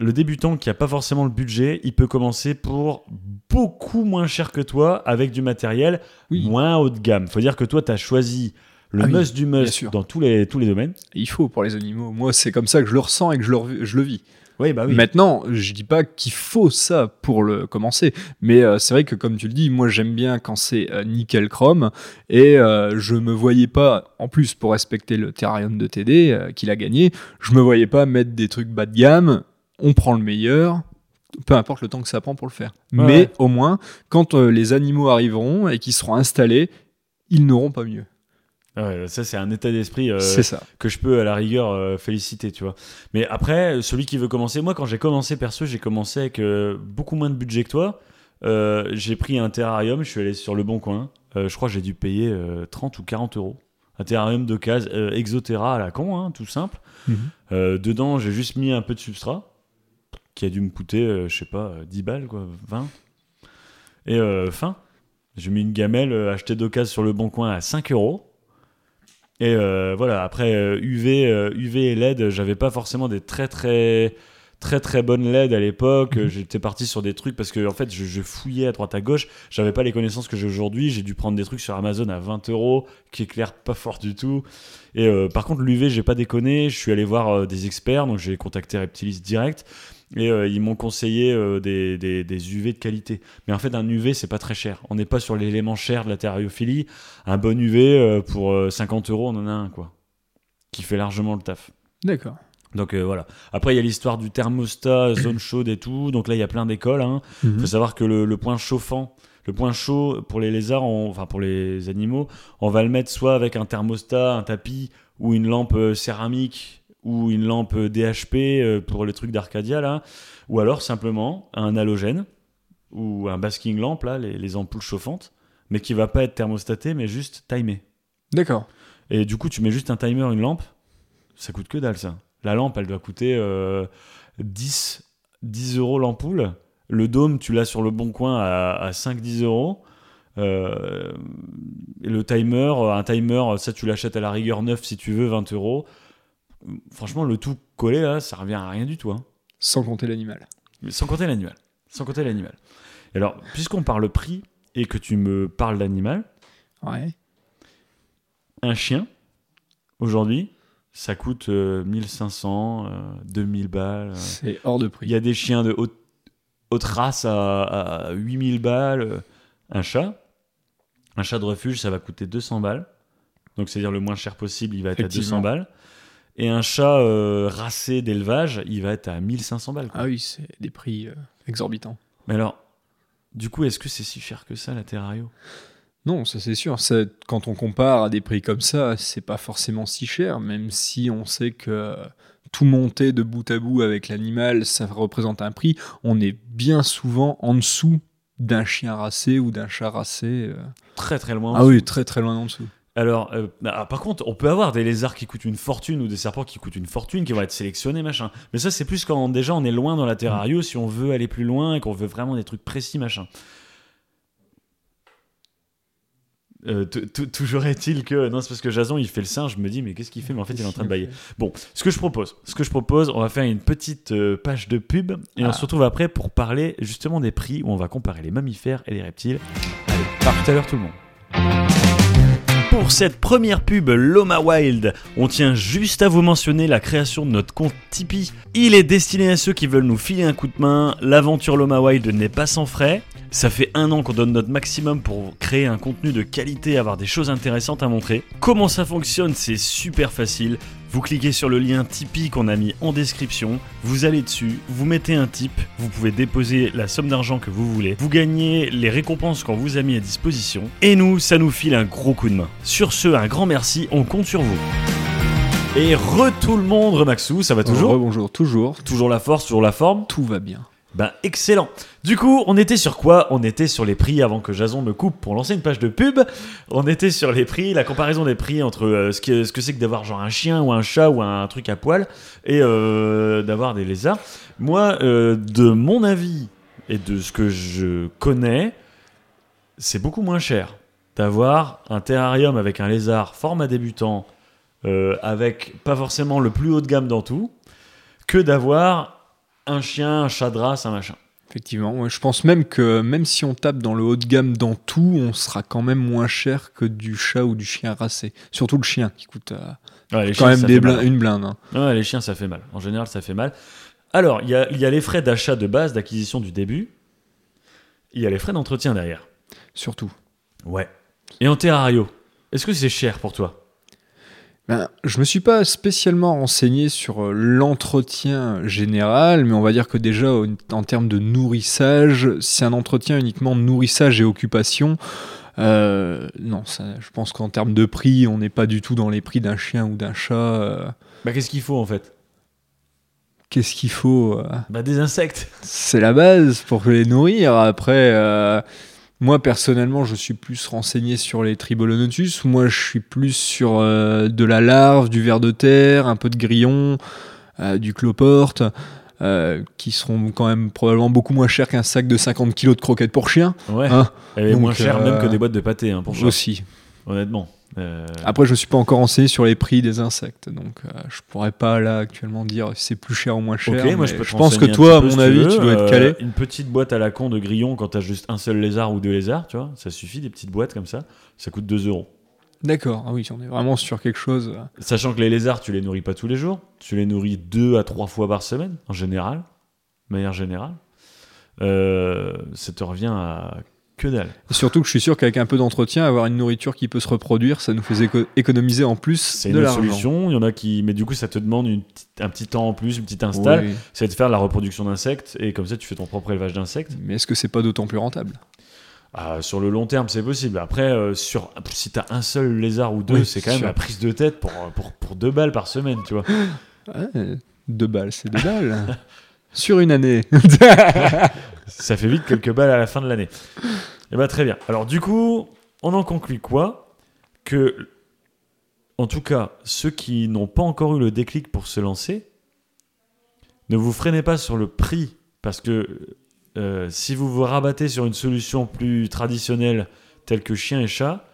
Le débutant qui n'a pas forcément le budget, il peut commencer pour beaucoup moins cher que toi avec du matériel Oui. moins haut de gamme. faut dire que toi, tu as choisi le Ah oui, must du must dans tous les, tous les domaines. Il faut pour les animaux. Moi, c'est comme ça que je le ressens et que je le, je le vis. Oui, bah Maintenant, je dis pas qu'il faut ça pour le commencer, mais euh, c'est vrai que comme tu le dis, moi j'aime bien quand c'est euh, nickel chrome et euh, je me voyais pas, en plus pour respecter le terrarium de TD euh, qu'il a gagné, je me voyais pas mettre des trucs bas de gamme. On prend le meilleur, peu importe le temps que ça prend pour le faire. Ouais, mais ouais. au moins, quand les animaux arriveront et qu'ils seront installés, ils n'auront pas mieux. Ouais, ça, c'est un état d'esprit euh, que je peux à la rigueur euh, féliciter, tu vois. Mais après, celui qui veut commencer, moi quand j'ai commencé perso, j'ai commencé avec euh, beaucoup moins de budget que toi. J'ai pris un terrarium, je suis allé sur le bon coin. Je crois que j'ai dû payer euh, 30 ou 40 euros. Un terrarium de case Exoterra à la con, hein, tout simple. Mhm. Dedans, j'ai juste mis un peu de substrat qui a dû me coûter, je sais pas, euh, 10 balles, quoi, 20. Et fin. J'ai mis une gamelle achetée d'occasion sur le bon coin à 5 euros. Et euh, voilà, après euh, UV, euh, UV et LED, j'avais pas forcément des très très très très bonnes LED à l'époque. Mhm. J'étais parti sur des trucs parce que en fait je, je fouillais à droite à gauche. J'avais pas les connaissances que j'ai aujourd'hui. J'ai dû prendre des trucs sur Amazon à 20 euros qui éclairent pas fort du tout. Et euh, par contre l'UV, j'ai pas déconné. Je suis allé voir euh, des experts, donc j'ai contacté Reptilis direct. Et euh, ils m'ont conseillé euh, des, des, des UV de qualité. Mais en fait, un UV, c'est pas très cher. On n'est pas sur l'élément cher de la terrariophilie. Un bon UV, euh, pour euh, 50 euros, on en a un, quoi. Qui fait largement le taf. D'accord. Donc voilà. Après, il y a l'histoire du thermostat, <coughs> zone chaude et tout. Donc là, il y a plein d'écoles. Hein. Il Mhm. faut savoir que le, le point chauffant, le point chaud pour les lézards, on- enfin pour les animaux, on va le mettre soit avec un thermostat, un tapis ou une lampe céramique ou une lampe euh, DHP euh, pour les trucs d'Arcadia là, ou alors simplement un halogène ou un basking lamp là, les, les ampoules chauffantes, mais qui va pas être thermostaté mais juste timé. D'accord. Et du coup, tu mets juste un timer, une lampe, ça coûte que dalle ça. La lampe, elle doit coûter euh, 10, 10 euros l'ampoule. Le dôme, tu l'as sur le bon coin à, à 5-10 euros. Euh, le timer, un timer, ça tu l'achètes à la rigueur neuf si tu veux, 20 euros. Franchement, le tout collé là, ça revient à rien du tout. hein. Sans compter l'animal. Sans compter l'animal. Sans compter l'animal. Alors, puisqu'on parle prix et que tu me parles d'animal, Ouais. un chien, aujourd'hui, ça coûte euh, 1500, euh, 2000 balles. euh. C'est hors de Il prix. y a des chiens de haute, haute race à, à 8000 balles. euh. Un chat, un chat de refuge, ça va coûter 200 balles. Donc, c'est-à-dire le moins cher possible, il va être à 200 Effectivement. balles. Et un chat euh, racé d'élevage, il va être à 1500 balles. quoi. Ah oui, c'est des prix euh, exorbitants. Mais alors, du coup, est-ce que c'est si cher que ça, la Terrario Non, ça c'est sûr. Ça, quand on compare à des prix comme ça, c'est pas forcément si cher, même si on sait que tout monter de bout à bout avec l'animal, ça représente un prix. On est bien souvent en dessous d'un chien racé ou d'un chat racé. euh. Très très loin. en Ah dessous. oui, très très loin en dessous. Alors, euh, ah, par contre, on peut avoir des lézards qui coûtent une fortune ou des serpents qui coûtent une fortune, qui vont être sélectionnés, machin. Mais ça, c'est plus quand déjà on est loin dans la Terrario, si on veut aller plus loin et qu'on veut vraiment des trucs précis, machin. Euh, toujours est-il que non c'est parce que Jason il fait le singe je me dis mais qu'est-ce qu'il fait? Mais en fait il est en train de bailler <laughs> bon ce que je propose ce que je propose on va faire une petite euh, page de pub et on Ah. se retrouve après pour parler justement des prix où on va comparer les mammifères et les reptiles allez par tout à l'heure tout le monde pour cette première pub Loma Wild, on tient juste à vous mentionner la création de notre compte Tipeee. Il est destiné à ceux qui veulent nous filer un coup de main. L'aventure Loma Wild n'est pas sans frais. Ça fait un an qu'on donne notre maximum pour créer un contenu de qualité, avoir des choses intéressantes à montrer. Comment ça fonctionne C'est super facile. Vous cliquez sur le lien Tipeee qu'on a mis en description, vous allez dessus, vous mettez un tip, vous pouvez déposer la somme d'argent que vous voulez, vous gagnez les récompenses qu'on vous a mis à disposition, et nous, ça nous file un gros coup de main. Sur ce, un grand merci, on compte sur vous. Et re tout le monde, Remaxou, ça va toujours? Bonjour, toujours. Toujours la force, toujours la forme? Tout va bien. Ben excellent. Du coup, on était sur quoi? On était sur les prix avant que Jason me coupe pour lancer une page de pub. On était sur les prix, la comparaison des prix entre euh, ce que ce que c'est que d'avoir genre un chien ou un chat ou un truc à poil et euh, d'avoir des lézards. Moi, euh, de mon avis et de ce que je connais, c'est beaucoup moins cher d'avoir un terrarium avec un lézard format débutant, avec pas forcément le plus haut de gamme dans tout, que d'avoir un chien, un chat de race, un machin. Effectivement, ouais, je pense même que même si on tape dans le haut de gamme dans tout, on sera quand même moins cher que du chat ou du chien racé. Surtout le chien qui coûte euh, Ouais, quand même des blin- une blinde. hein. Ouais, les chiens, ça fait mal. En général, ça fait mal. Alors, il y a, il y a les frais d'achat de base, d'acquisition du début. Il y a les frais d'entretien derrière. Surtout. Ouais. Et en terrario, est-ce que c'est cher pour toi? Ben, je me suis pas spécialement renseigné sur euh, l'entretien général, mais on va dire que déjà en termes de nourrissage, c'est un entretien uniquement nourrissage et occupation. Euh, non, ça, je pense qu'en termes de prix, on n'est pas du tout dans les prix d'un chien ou d'un chat. euh. Bah, qu'est-ce qu'il faut en fait? Qu'est-ce qu'il faut euh, Bah, des insectes. C'est la base pour les nourrir. Après, moi personnellement, je suis plus renseigné sur les Tribolonotus. Moi, je suis plus sur euh, de la larve, du ver de terre, un peu de grillon, euh, du cloporte, euh, qui seront quand même probablement beaucoup moins chers qu'un sac de 50 kg de croquettes pour chien. Ouais. Hein est Donc, moins chère même que des boîtes de pâté hein, pour Aussi. honnêtement. Euh, Après, je ne suis pas encore renseigné sur les prix des insectes, donc euh, je pourrais pas là actuellement dire si c'est plus cher ou moins cher. Ok, moi je pense que toi, à mon si avis, veux. tu dois être Euh, calé. Une petite boîte à la con de grillon quand t'as juste un seul lézard ou deux lézards, tu vois, ça suffit, des petites boîtes comme ça, ça coûte 2 euros. D'accord, ah oui, on est vraiment sur quelque chose. euh, Sachant que les lézards, tu les nourris pas tous les jours, tu les nourris deux à trois fois par semaine, en général, de manière générale. Euh, ça te revient à que dalle. Et surtout que je suis sûr qu'avec un peu d'entretien, avoir une nourriture qui peut se reproduire, ça nous fait éco- économiser en plus C'est de une solution. Il y en a qui, mais du coup, ça te demande une un petit temps en plus, une petite install. Oui. C'est de faire la reproduction d'insectes et comme ça, tu fais ton propre élevage d'insectes. Mais est-ce que c'est pas d'autant plus rentable? Ah, sur le long terme, c'est possible. Après, euh, sur, si t'as un seul lézard ou deux, Oui, c'est quand même sûr. la prise de tête pour, pour, pour deux balles par semaine, tu vois. <gasps> Ouais, Deux balles, c'est deux <laughs> balles. Sur une année. <laughs> Ça fait vite quelques balles à la fin de l'année. Et bah très bien. Alors du coup, on en conclut quoi? Que, en tout cas, ceux qui n'ont pas encore eu le déclic pour se lancer, ne vous freinez pas sur le prix, parce que euh, si vous vous rabattez sur une solution plus traditionnelle, tels que chiens et chats,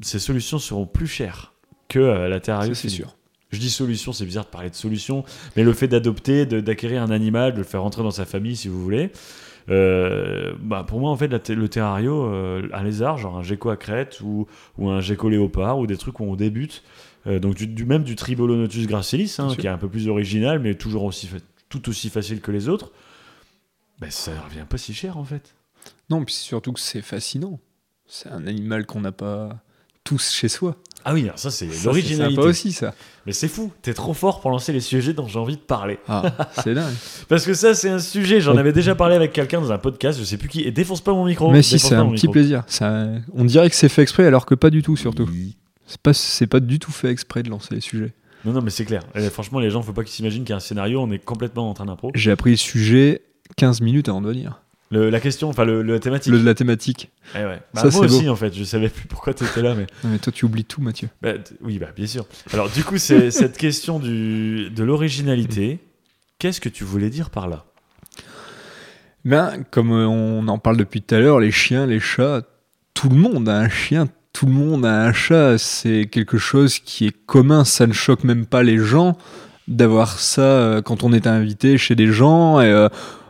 ces solutions seront plus chères que euh, la terrariophilie. c'est sûr. Je dis solution, c'est bizarre de parler de solution, mais le fait d'adopter, d'acquérir un animal, de le faire rentrer dans sa famille si vous voulez, euh, bah pour moi en fait la le terrario, euh, un lézard, genre un gecko à crête ou, ou un gecko léopard ou des trucs où on débute, euh, donc du, du- même du Tribolonotus gracilis, hein, qui est un peu plus original mais toujours aussi tout aussi facile que les autres, bah, ça revient pas si cher en fait. Non, puis surtout que c'est fascinant. C'est un animal qu'on n'a pas tous chez soi. Ah oui, alors ça c'est c'est l'originalité. sympa aussi, ça. Mais c'est fou, t'es trop fort pour lancer les sujets dont j'ai envie de parler. Ah, c'est dingue. <laughs> Parce que ça, c'est un sujet, j'en avais déjà parlé avec quelqu'un dans un podcast, je sais plus qui, et défonce pas mon micro. Mais si, c'est un petit micro. plaisir. Ça- On dirait que c'est fait exprès, alors que pas du tout, surtout. Oui. C'est pas, c'est pas du tout fait exprès de lancer les sujets. Non, non, mais c'est clair. Et franchement, les gens, faut pas qu'ils s'imaginent qu'il y a un scénario, on est complètement en train d'impro. J'ai appris le sujet 15 minutes avant de venir. Le- La question, enfin, le, le- la thématique. Le de la thématique. Eh ouais. Bah, Ça, moi aussi, en fait, je savais plus pourquoi t'étais là, mais. Non, mais toi, tu oublies tout, Mathieu. Bah, oui, bah, bien sûr. Alors, du coup, c'est <laughs> cette question du, de l'originalité. Qu'est-ce que tu voulais dire par là? Ben, comme euh, on en parle depuis tout à l'heure, les chiens, les chats, tout le monde a un chien, tout le monde a un chat. C'est quelque chose qui est commun. Ça ne choque même pas les gens d'avoir ça euh, quand on est invité chez des gens. Et, euh,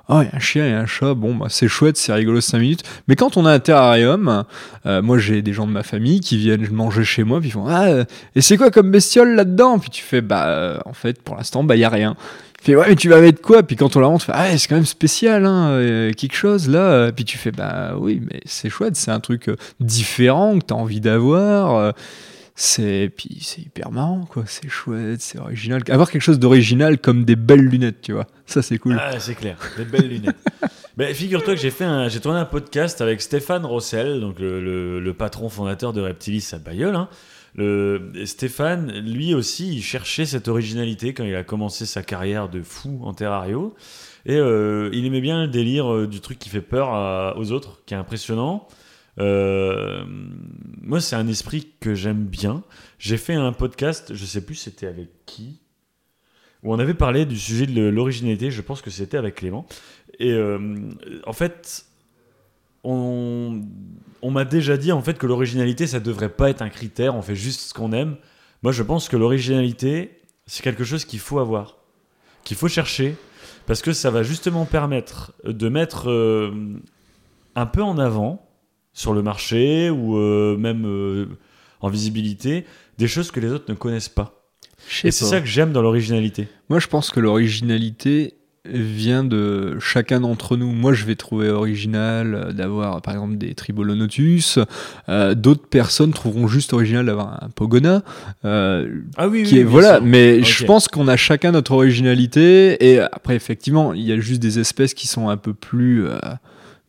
oh, il y a un chien et un chat, bon, bah, c'est chouette, c'est rigolo 5 minutes. Mais quand on a un terrarium, euh, moi j'ai des gens de ma famille qui viennent manger chez moi, puis ils font Ah, euh, et c'est quoi comme bestiole là-dedans? Puis tu fais Bah, euh, en fait, pour l'instant, bah, il y a rien. Il fait ouais mais tu vas mettre quoi? Puis quand on la montre, tu fais, ah c'est quand même spécial, hein, quelque chose là. Puis tu fais bah oui mais c'est chouette, c'est un truc différent que t'as envie d'avoir. C'est puis c'est hyper marrant quoi, c'est chouette, c'est original. Avoir quelque chose d'original comme des belles lunettes, tu vois, ça c'est cool. Ah, c'est clair, des belles lunettes. Mais <laughs> figure-toi que j'ai fait un, j'ai tourné un podcast avec Stéphane Rossel, donc le, le- le patron fondateur de Reptilis à Bayeul. hein. Le, Stéphane, lui aussi, il cherchait cette originalité quand il a commencé sa carrière de fou en terrario. Et euh, il aimait bien le délire euh, du truc qui fait peur à- aux autres, qui est impressionnant. Euh, moi, c'est un esprit que j'aime bien. J'ai fait un podcast, je sais plus c'était avec qui, où on avait parlé du sujet de l'originalité. Je pense que c'était avec Clément. Et euh, en fait, on, m'a déjà dit en fait que l'originalité, ça devrait pas être un critère. On fait juste ce qu'on aime. Moi, je pense que l'originalité, c'est quelque chose qu'il faut avoir, qu'il faut chercher, parce que ça va justement permettre de mettre euh, un peu en avant sur le marché ou euh, même euh, en visibilité des choses que les autres ne connaissent pas. Et c'est pas. ça que j'aime dans l'originalité. Moi je pense que l'originalité vient de chacun d'entre nous. Moi je vais trouver original euh, d'avoir par exemple des tribolonotus. Euh, D'autres personnes trouveront juste original d'avoir un pogona. Ah oui, qui est bien voilà sûr. mais je pense qu'on a chacun notre originalité et après effectivement il y a juste des espèces qui sont un peu plus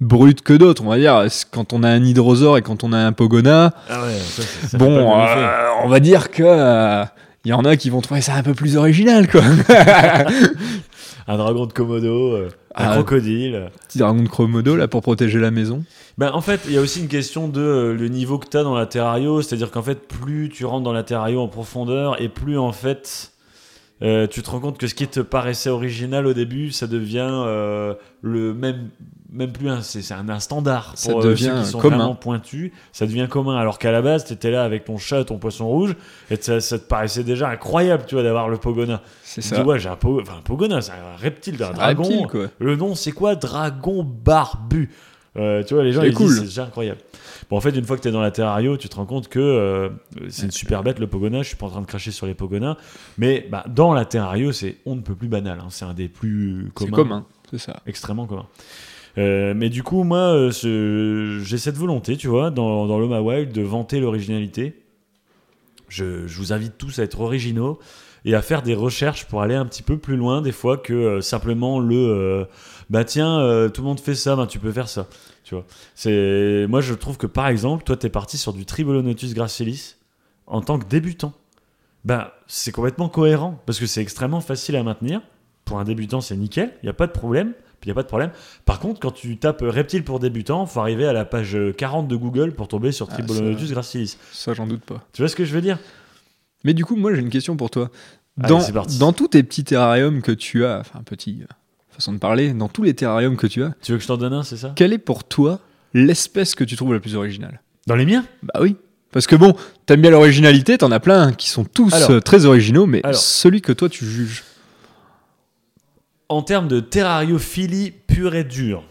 brutes que d'autres on va dire quand on a un hydrosaure et quand on a un pogona Ah ouais, ça, ça- ça fait bon euh, on va dire que euh, il y en a qui vont trouver ça un peu plus original quoi <laughs> un dragon de Komodo, euh, un Ah. crocodile. petit dragon de Chromodo là pour protéger la maison Ben, en fait, il y a aussi une question de euh, le niveau que tu as dans la terrario, c'est-à-dire qu'en fait, plus tu rentres dans la terrario en profondeur et plus en fait euh, tu te rends compte que ce qui te paraissait original au début, ça devient euh, le même même plus un c'est c'est un, un standard Ça pour euh, devient ceux qui sont commun. vraiment pointus, ça devient commun alors qu'à la base, tu étais là avec ton chat, ton poisson rouge et ça, ça te paraissait déjà incroyable, tu vois d'avoir le pogona. c'est Tu ça dis ouais, j'ai un, po- un pogona, c'est un reptile, un Un dragon. reptile, quoi Le nom, c'est quoi? Dragon barbu. Euh, tu vois, les gens C'est ils cool. disent c'est déjà incroyable. Bon, en fait, une fois que tu es dans la terrario, tu te rends compte que euh, c'est une super bête le pogona. Je suis pas en train de cracher sur les pogonas, mais bah, dans la terrario, c'est on ne peut plus banal. hein. C'est un des plus c'est communs, commun c'est ça extrêmement commun. Euh, mais du coup, moi, euh, j'ai cette volonté, tu vois, dans, dans de vanter l'originalité. Je, vous invite tous à être originaux et à faire des recherches pour aller un petit peu plus loin, des fois, que euh, simplement le bah tiens, tout le monde fait ça, bah, tu peux faire ça. Tu vois. C'est, moi, je trouve que par exemple, toi, tu es parti sur du Tribolonotus gracilis en tant que débutant. Bah, c'est complètement cohérent parce que c'est extrêmement facile à maintenir. Pour un débutant, c'est nickel, il n'y a pas de problème. Il n'y a pas de problème. Par contre, quand tu tapes reptile pour débutant, faut arriver à la page 40 de Google pour tomber sur Ah, Tribolonotus gracilis. ça j'en doute pas Tu vois ce que je veux dire? Mais du coup, moi j'ai une question pour toi. Dans, c'est parti. dans tous tes petits terrariums que tu as, enfin petit, euh, façon de parler, dans tous les terrariums que tu as, Tu veux que je t'en donne un, c'est ça? quelle est pour toi l'espèce que tu trouves la plus originale? Dans les miens? Bah oui. Parce que bon, t'aimes bien l'originalité, t'en as plein qui sont tous Alors. euh, très originaux, mais Alors. celui que toi tu juges. En termes de terrariophilie pure et dure,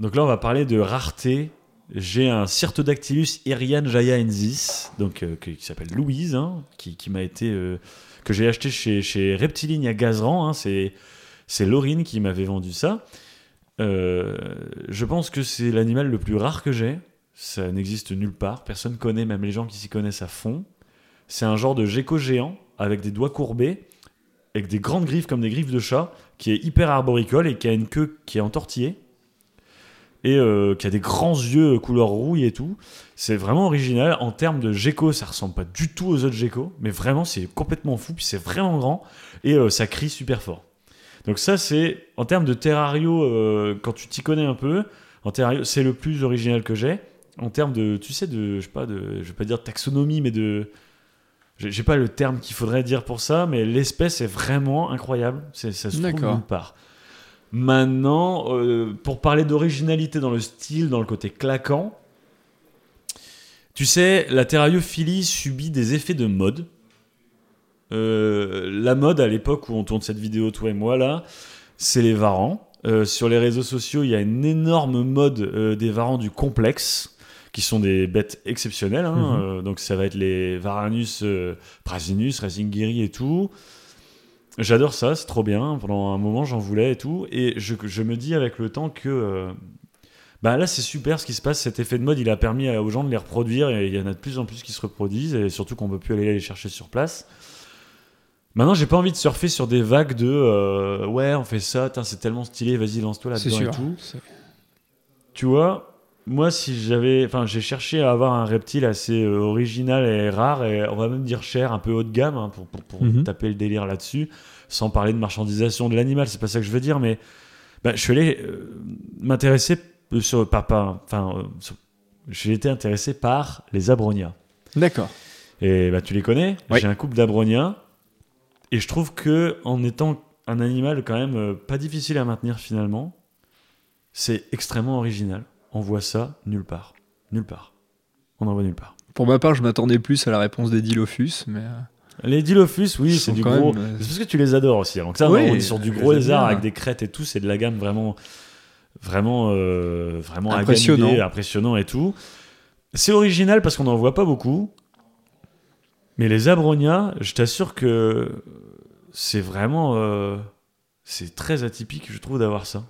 donc là on va parler de rareté. J'ai un Cyrtodactylus irian jayaensis, donc euh, qui, s'appelle Louise, hein, qui m'a été euh, que j'ai acheté chez, chez Reptiligne à Gazeran. hein, c'est c'est Laurine qui m'avait vendu ça. Euh, je pense que c'est l'animal le plus rare que j'ai. Ça n'existe nulle part. Personne connaît, même les gens qui s'y connaissent à fond. C'est un genre de gecko géant avec des doigts courbés, avec des grandes griffes comme des griffes de chat, qui est hyper arboricole et qui a une queue qui est entortillée et euh, qui a des grands yeux couleur rouille et tout. C'est vraiment original. En termes de gecko, ça ressemble pas du tout aux autres geckos, mais vraiment c'est complètement fou. Puis c'est vraiment grand et euh, ça crie super fort. Donc ça c'est en termes de terrario, euh, quand tu t'y connais un peu, en terrario c'est le plus original que j'ai. En termes de, tu sais, de, je sais pas, de, je vais pas dire taxonomie, mais de, j'ai pas le terme qu'il faudrait dire pour ça, mais l'espèce est vraiment incroyable. C'est, ça se trouve nulle part. Maintenant, euh, pour parler d'originalité dans le style, dans le côté claquant, tu sais, la terrariophilie subit des effets de mode. Euh, la mode à l'époque où on tourne cette vidéo, toi et moi, là, c'est les varans. Euh, sur les réseaux sociaux, il y a une énorme mode des varans du complexe, qui sont des bêtes exceptionnelles. hein. Mhm. Euh, donc ça va être les Varanus, euh, Prasinus, Razingiri et tout. J'adore ça, c'est trop bien. Pendant un moment, j'en voulais et tout. Et je, je me dis avec le temps que. euh, bah là, c'est super ce qui se passe. Cet effet de mode, il a permis aux gens de les reproduire. Et il y en a de plus en plus qui se reproduisent. Et surtout qu'on ne peut plus aller les chercher sur place. Maintenant, j'ai pas envie de surfer sur des vagues de. euh, ouais, on fait ça, c'est tellement stylé, vas-y, lance-toi là-dedans et tout. Tu vois, moi, si j'avais. Enfin, j'ai cherché à avoir un reptile assez euh, original et rare, et on va même dire cher, un peu haut de gamme, hein, pour, pour, pour Mhm. taper le délire là-dessus, sans parler de marchandisation de l'animal, c'est pas ça que je veux dire, mais bah, je suis allé euh, m'intéresser euh, sur. Pas, enfin, euh, j'ai été intéressé par les abronias. D'accord. Et bah, tu les connais? Oui. J'ai un couple d'abronias. Et je trouve que en étant un animal quand même pas difficile à maintenir finalement, c'est extrêmement original. On voit ça nulle part. Nulle part. On en voit nulle part. Pour ma part, je m'attendais plus à la réponse des Dilophous, mais. euh, Les Dilophus, oui, c'est du gros. même, euh, C'est parce que tu les adores aussi. Donc ça, Oui, on est sur du gros lézard avec des crêtes et tout. C'est de la gamme vraiment, vraiment, euh, vraiment Impressionnant. impressionnant et tout. C'est original parce qu'on n'en voit pas beaucoup. Mais les abronias, je t'assure que c'est vraiment, euh, c'est très atypique, je trouve, d'avoir ça.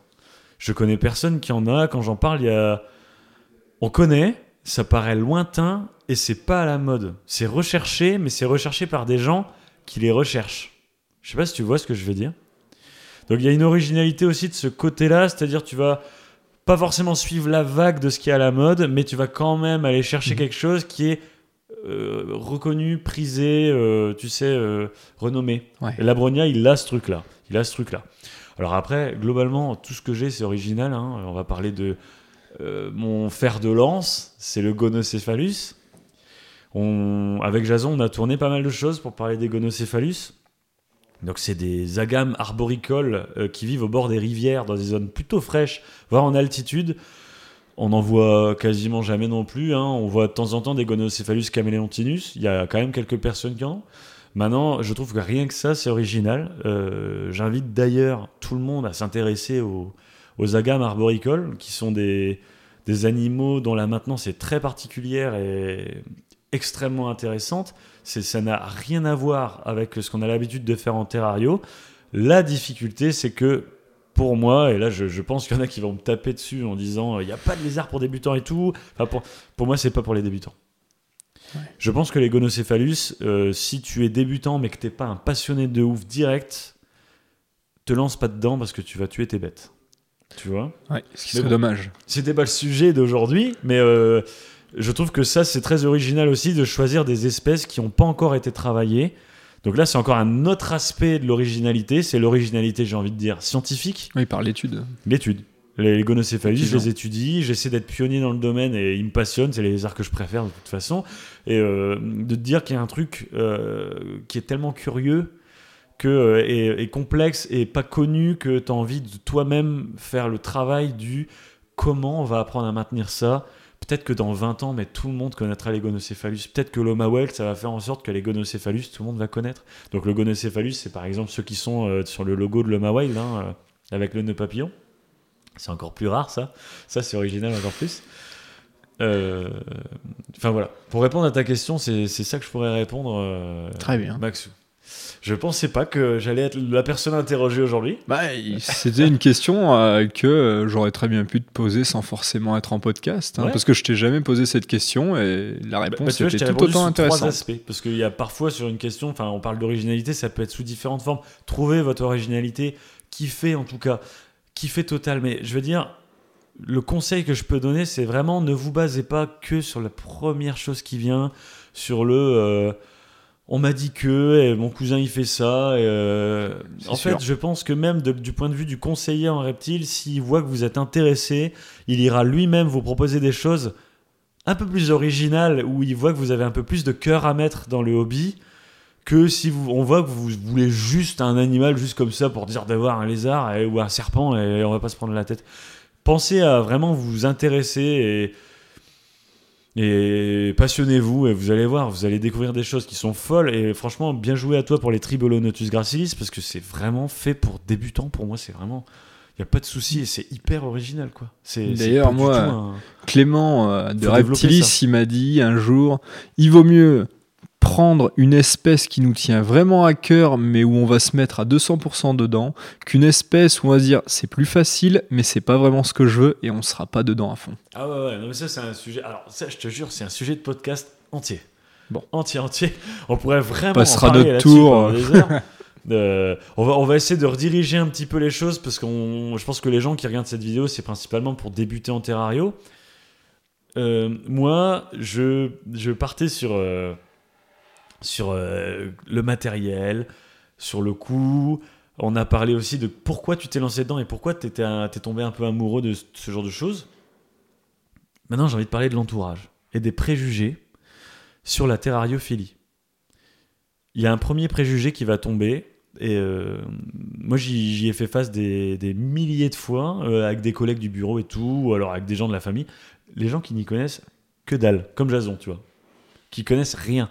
Je connais personne qui en a. Quand j'en parle, il y a, on connaît, ça paraît lointain et c'est pas à la mode. C'est recherché, mais c'est recherché par des gens qui les recherchent. Je sais pas si tu vois ce que je veux dire. Donc il y a une originalité aussi de ce côté-là, c'est-à-dire tu vas pas forcément suivre la vague de ce qui est à la mode, mais tu vas quand même aller chercher Mhm. quelque chose qui est euh, reconnu, prisé, euh, tu sais, euh, renommé. Ouais. Et Labronia, il a ce truc-là. Il a ce truc-là. Alors après, globalement, tout ce que j'ai, c'est original. hein. On va parler de euh, mon fer de lance, c'est le gonocéphalus. On, avec Jason, on a tourné pas mal de choses pour parler des gonocéphalus. Donc c'est des agames arboricoles euh, qui vivent au bord des rivières dans des zones plutôt fraîches, voire en altitude. On n'en voit quasiment jamais non plus. hein. On voit de temps en temps des gonocéphalus caméléontinus. Il y a quand même quelques personnes qui en ont. Maintenant, je trouve que rien que ça, c'est original. Euh, J'invite d'ailleurs tout le monde à s'intéresser aux, aux agames arboricoles, qui sont des, des animaux dont la maintenance est très particulière et extrêmement intéressante. Ça n'a rien à voir avec ce qu'on a l'habitude de faire en terrario. La difficulté, c'est que pour moi, et là je, pense qu'il y en a qui vont me taper dessus en disant il n'y a pas de lézard pour débutants et tout. Pour, pour moi, c'est pas pour les débutants. Je pense que les gonocéphalus, euh, si tu es débutant mais que t'es pas un passionné de ouf direct, te lance pas dedans parce que tu vas tuer tes bêtes. Tu vois? Ouais, ce qui serait bon. dommage. C'était pas le sujet d'aujourd'hui, mais euh, je trouve que ça, c'est très original aussi de choisir des espèces qui n'ont pas encore été travaillées. Donc là, c'est encore un autre aspect de l'originalité. C'est l'originalité, j'ai envie de dire, scientifique. Oui, par l'étude. L'étude. Les, gonocéphalus, je les étudie, j'essaie d'être pionnier dans le domaine et ils me passionnent, c'est les arts que je préfère de toute façon. Et euh, de te dire qu'il y a un truc euh, qui est tellement curieux que, euh, et, et complexe et pas connu que tu as envie de toi-même faire le travail du comment on va apprendre à maintenir ça Peut-être que dans 20 ans, mais tout le monde connaîtra les gonocéphalus. Peut-être que l'Omawel, ça va faire en sorte que les gonocéphalus, tout le monde va connaître. Donc le gonocéphalus, c'est par exemple ceux qui sont euh, sur le logo de l'Omawel, hein, avec le nœud papillon. C'est encore plus rare, ça. Ça, c'est original encore plus. Euh, Enfin voilà. Pour répondre à ta question, c'est ça que je pourrais répondre, euh, Très bien. Maxou. Je pensais pas que j'allais être la personne interrogée aujourd'hui. Bah, c'était une question euh, que j'aurais très bien pu te poser sans forcément être en podcast, hein, Ouais. parce que je t'ai jamais posé cette question et la Bah, réponse bah, je était t'ai tout autant trois intéressante. aspects. Parce qu'il y a parfois sur une question, enfin, on parle d'originalité, ça peut être sous différentes formes. Trouvez votre originalité, kiffez en tout cas, kiffez total. Mais je veux dire, le conseil que je peux donner, c'est vraiment ne vous basez pas que sur la première chose qui vient, sur le. euh, on m'a dit que, et mon cousin il fait ça. et, euh, en sûr. fait, je pense que même de- du point de vue du conseiller en reptile, s'il voit que vous êtes intéressé, il ira lui-même vous proposer des choses un peu plus originales, où il voit que vous avez un peu plus de cœur à mettre dans le hobby, que si vous, on voit que vous voulez juste un animal juste comme ça pour dire d'avoir un lézard et- ou un serpent et on va pas se prendre la tête. Pensez à vraiment vous intéresser et et passionnez-vous et vous allez voir, vous allez découvrir des choses qui sont folles et franchement bien joué à toi pour les Tribolonotus gracilis parce que c'est vraiment fait pour débutants pour moi c'est vraiment il y a pas de souci et c'est hyper original quoi. D'ailleurs, moi, un- Clément euh, de Reptilis, il m'a dit un jour, il vaut mieux prendre une espèce qui nous tient vraiment à cœur, mais où on va se mettre à 200% dedans, qu'une espèce où on va se dire c'est plus facile, mais c'est pas vraiment ce que je veux et on sera pas dedans à fond. Ah ouais, ouais, non, mais ça, c'est un sujet. Alors, ça, je te jure, c'est un sujet de podcast entier. Bon. Entier, entier. On pourrait vraiment. Passera en parler notre tour. <laughs> Euh, on, va, on va essayer de rediriger un petit peu les choses parce que je pense que les gens qui regardent cette vidéo, c'est principalement pour débuter en terrario. Euh, moi, je, je partais sur, euh, sur euh, le matériel, sur le coût. On a parlé aussi de pourquoi tu t'es lancé dedans et pourquoi tu es tombé un peu amoureux de ce- genre de choses. Maintenant, j'ai envie de parler de l'entourage et des préjugés sur la terrariophilie. Il y a un premier préjugé qui va tomber, et euh, moi j'y ai fait face des, des milliers de fois, euh, avec des collègues du bureau et tout, ou alors avec des gens de la famille. Les gens qui n'y connaissent que dalle, comme Jason, tu vois, qui connaissent rien.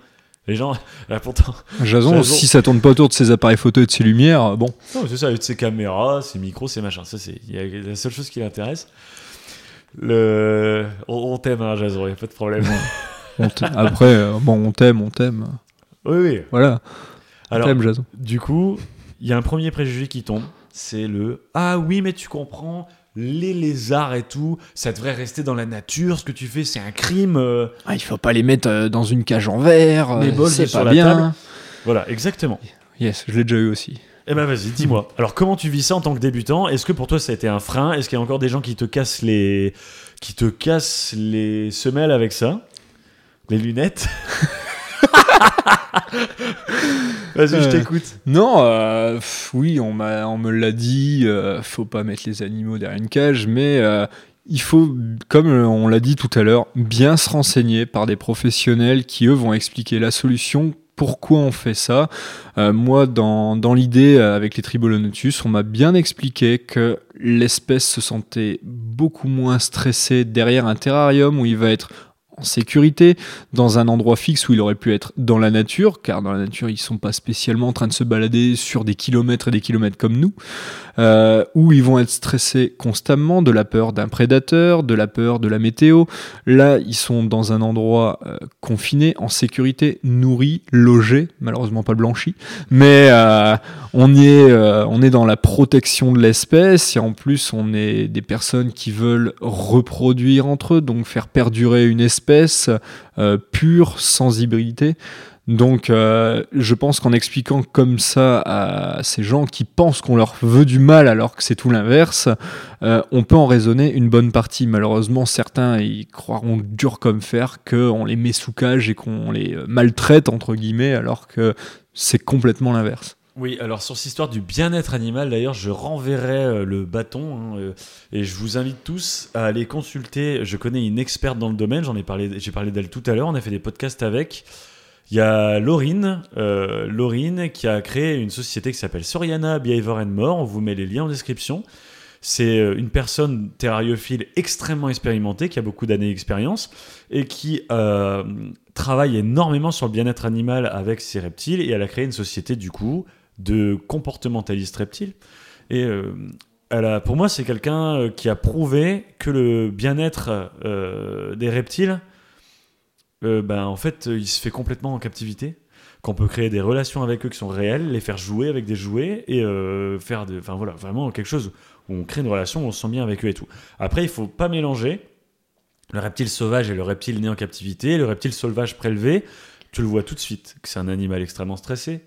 Les gens, <laughs> là pourtant, Jason, Jason. si ça tourne pas autour de ses appareils photo et de ses lumières, bon, Non, c'est ça, avec ses caméras, ses micros, ses machins. Ça, c'est la seule chose qui l'intéresse. Le... On, on t'aime, hein, Jason, il n'y a pas de problème. <laughs> on après, euh, bon, on t'aime, on t'aime. oui, oui. Voilà, on Alors, t'aime, Jason. du coup, il y a un premier préjugé qui tombe. C'est le Ah oui, mais tu comprends, les lézards et tout, ça devrait rester dans la nature. Ce que tu fais, c'est un crime. euh. Ah, il faut pas les mettre euh, dans une cage en verre, Les euh, bols c'est pas la bien. table. Voilà, exactement. Yes, je l'ai déjà eu aussi. Eh ben vas-y, dis-moi. Alors comment tu vis ça en tant que débutant? Est-ce que pour toi ça a été un frein? Est-ce qu'il y a encore des gens qui te cassent les qui te cassent les semelles avec ça? Les lunettes? <laughs> <laughs> Vas-y, je Euh, t'écoute. Non, euh, pff, oui, on, m'a, on me l'a dit, euh, faut pas mettre les animaux derrière une cage, mais euh, il faut, comme on l'a dit tout à l'heure, bien se renseigner par des professionnels qui, eux, vont expliquer la solution, pourquoi on fait ça. Moi, dans, dans l'idée, avec les Tribolonotus, on m'a bien expliqué que l'espèce se sentait beaucoup moins stressée derrière un terrarium où il va être en sécurité, dans un endroit fixe où il aurait pu être dans la nature, car dans la nature, ils sont pas spécialement en train de se balader sur des kilomètres et des kilomètres comme nous, euh, où ils vont être stressés constamment de la peur d'un prédateur, de la peur de la météo. Là, ils sont dans un endroit euh, confiné, en sécurité, nourri, logé, malheureusement pas blanchi, mais euh, on, est, euh, on est dans la protection de l'espèce, et en plus, on est des personnes qui veulent reproduire entre eux, donc faire perdurer une espèce euh, pure, sans hybridité. Donc, euh, je pense qu'en expliquant comme ça à ces gens qui pensent qu'on leur veut du mal alors que c'est tout l'inverse, on peut en raisonner une bonne partie. Malheureusement, certains ils croiront dur comme fer qu'on les met sous cage et qu'on les maltraite entre guillemets, alors que c'est complètement l'inverse. Oui, alors sur cette histoire du bien-être animal, d'ailleurs, je renverrai euh, le bâton hein, euh, et je vous invite tous à aller consulter. Je connais une experte dans le domaine, j'en ai parlé, j'ai parlé d'elle tout à l'heure. On a fait des podcasts avec. Il y a Laurine, euh, qui a créé une société qui s'appelle Soriana Behavior and More. On vous met les liens en description. c'est une personne terrariophile extrêmement expérimentée, qui a beaucoup d'années d'expérience, et qui travaille énormément sur le bien-être animal avec ces reptiles, et elle a créé une société, du coup, de comportementalistes reptiles. Et euh, elle a, pour moi, c'est quelqu'un euh, qui a prouvé que le bien-être euh, des reptiles, ben, en fait, il se fait complètement en captivité. Qu'on peut créer des relations avec eux qui sont réelles, les faire jouer avec des jouets et faire enfin voilà, vraiment quelque chose où on crée une relation, où on se sent bien avec eux et tout. Après, il faut pas mélanger le reptile sauvage et le reptile né en captivité. Le reptile sauvage prélevé, tu le vois tout de suite que c'est un animal extrêmement stressé,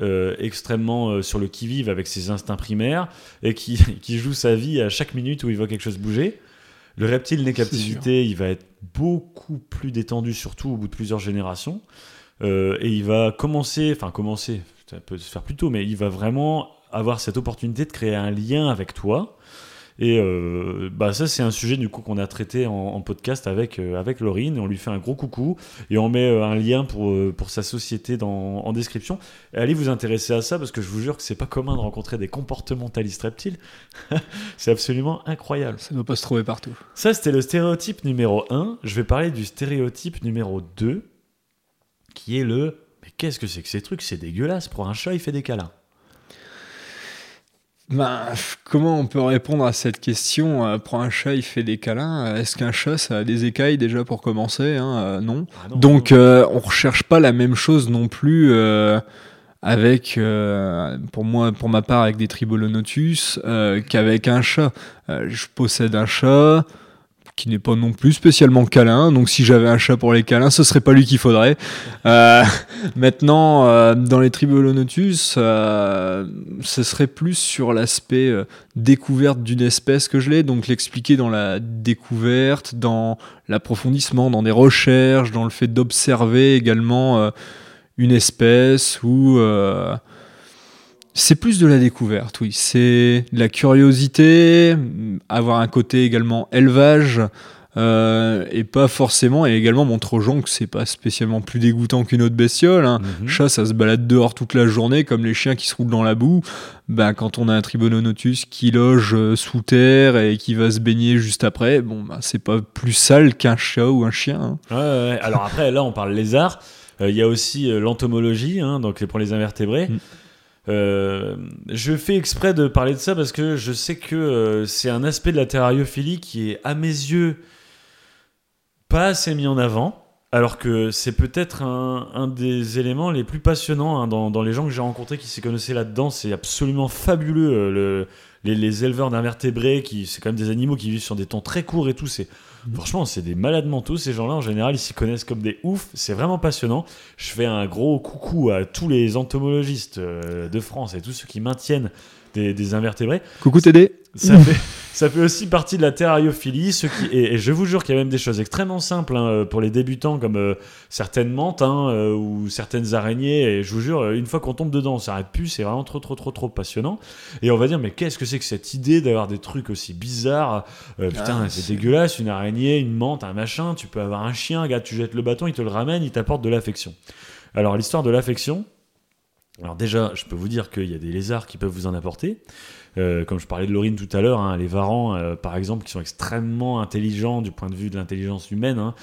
euh, extrêmement euh, sur le qui-vive avec ses instincts primaires et qui, <laughs> qui joue sa vie à chaque minute où il voit quelque chose bouger. Le reptile né captivité, il va être beaucoup plus détendu, surtout au bout de plusieurs générations. Euh, et il va commencer, enfin commencer, ça peut se faire plus tôt, mais il va vraiment avoir cette opportunité de créer un lien avec toi. Et euh, bah ça, c'est un sujet du coup qu'on a traité en, en podcast avec, euh, avec Laurine. On lui fait un gros coucou et on met euh, un lien pour, euh, pour sa société dans, en description. Et allez vous intéresser à ça parce que je vous jure que c'est pas commun de rencontrer des comportementalistes reptiles. <laughs> c'est absolument incroyable. Ça ne doit pas se trouver partout. Ça, c'était le stéréotype numéro 1. Je vais parler du stéréotype numéro 2 qui est le mais qu'est-ce que c'est que ces trucs? C'est dégueulasse. Pour un chat, il fait des câlins. Ben, comment on peut répondre à cette question euh, Pour un chat, il fait des câlins. Euh, Est-ce qu'un chat, ça a des écailles déjà pour commencer hein Euh, Non. Ah non, Donc, euh, on recherche pas la même chose non plus euh, avec, euh, pour moi, pour ma part, avec des tribolonotus qu'avec un chat. Je possède un chat qui n'est pas non plus spécialement câlin. Donc, si j'avais un chat pour les câlins, ce serait pas lui qu'il faudrait. Euh, <laughs> maintenant, euh, dans les tribolonotus, euh, ce serait plus sur l'aspect euh, découverte d'une espèce que je l'ai, donc l'expliquer dans la découverte, dans l'approfondissement, dans des recherches, dans le fait d'observer également une espèce ou c'est plus de la découverte, oui. C'est de la curiosité, mm, avoir un côté également élevage, euh, et pas forcément, et également montrer aux gens que c'est pas spécialement plus dégoûtant qu'une autre bestiole. Hein. Mhm. Chat, ça se balade dehors toute la journée, comme les chiens qui se roulent dans la boue. Ben, quand on a un tribononotus qui loge euh, sous terre et qui va se baigner juste après, bon, ben, c'est pas plus sale qu'un chat ou un chien. hein. Ouais, ouais. Alors après, là, on parle lézard. Euh, Il y a aussi euh, l'entomologie, hein, donc pour les invertébrés. Mm. Euh, je fais exprès de parler de ça parce que je sais que euh, c'est un aspect de la terrariophilie qui est, à mes yeux, pas assez mis en avant. Alors que c'est peut-être un, des éléments les plus passionnants hein, dans, les gens que j'ai rencontrés qui s'y connaissaient là-dedans. C'est absolument fabuleux. euh, le- les, les éleveurs d'invertébrés, qui c'est quand même des animaux qui vivent sur des temps très courts et tout. C'est franchement, c'est des malades mentaux. Ces gens-là, en général, ils s'y connaissent comme des oufs. C'est vraiment passionnant. Je fais un gros coucou à tous les entomologistes euh, de France et tous ceux qui maintiennent des, des invertébrés. Coucou Ça fait, ça fait aussi partie de la terrariophilie. Ce qui, et, et je vous jure qu'il y a même des choses extrêmement simples hein, pour les débutants, comme euh, certaines menthes hein, euh, ou certaines araignées. Et je vous jure, euh, une fois qu'on tombe dedans, on s'arrête plus. C'est vraiment trop, trop, trop, trop passionnant. Et on va dire, mais qu'est-ce que c'est que cette idée d'avoir des trucs aussi bizarres Euh, Putain, Ah, c'est dégueulasse. Une araignée, une menthe, un machin. Tu peux avoir un chien, gars, tu jettes le bâton, il te le ramène, il t'apporte de l'affection. Alors, l'histoire de l'affection. Alors déjà, je peux vous dire qu'il y a des lézards qui peuvent vous en apporter. Euh, comme je parlais de Laurine tout à l'heure, hein, les varans, euh, par exemple, qui sont extrêmement intelligents du point de vue de l'intelligence humaine, hein,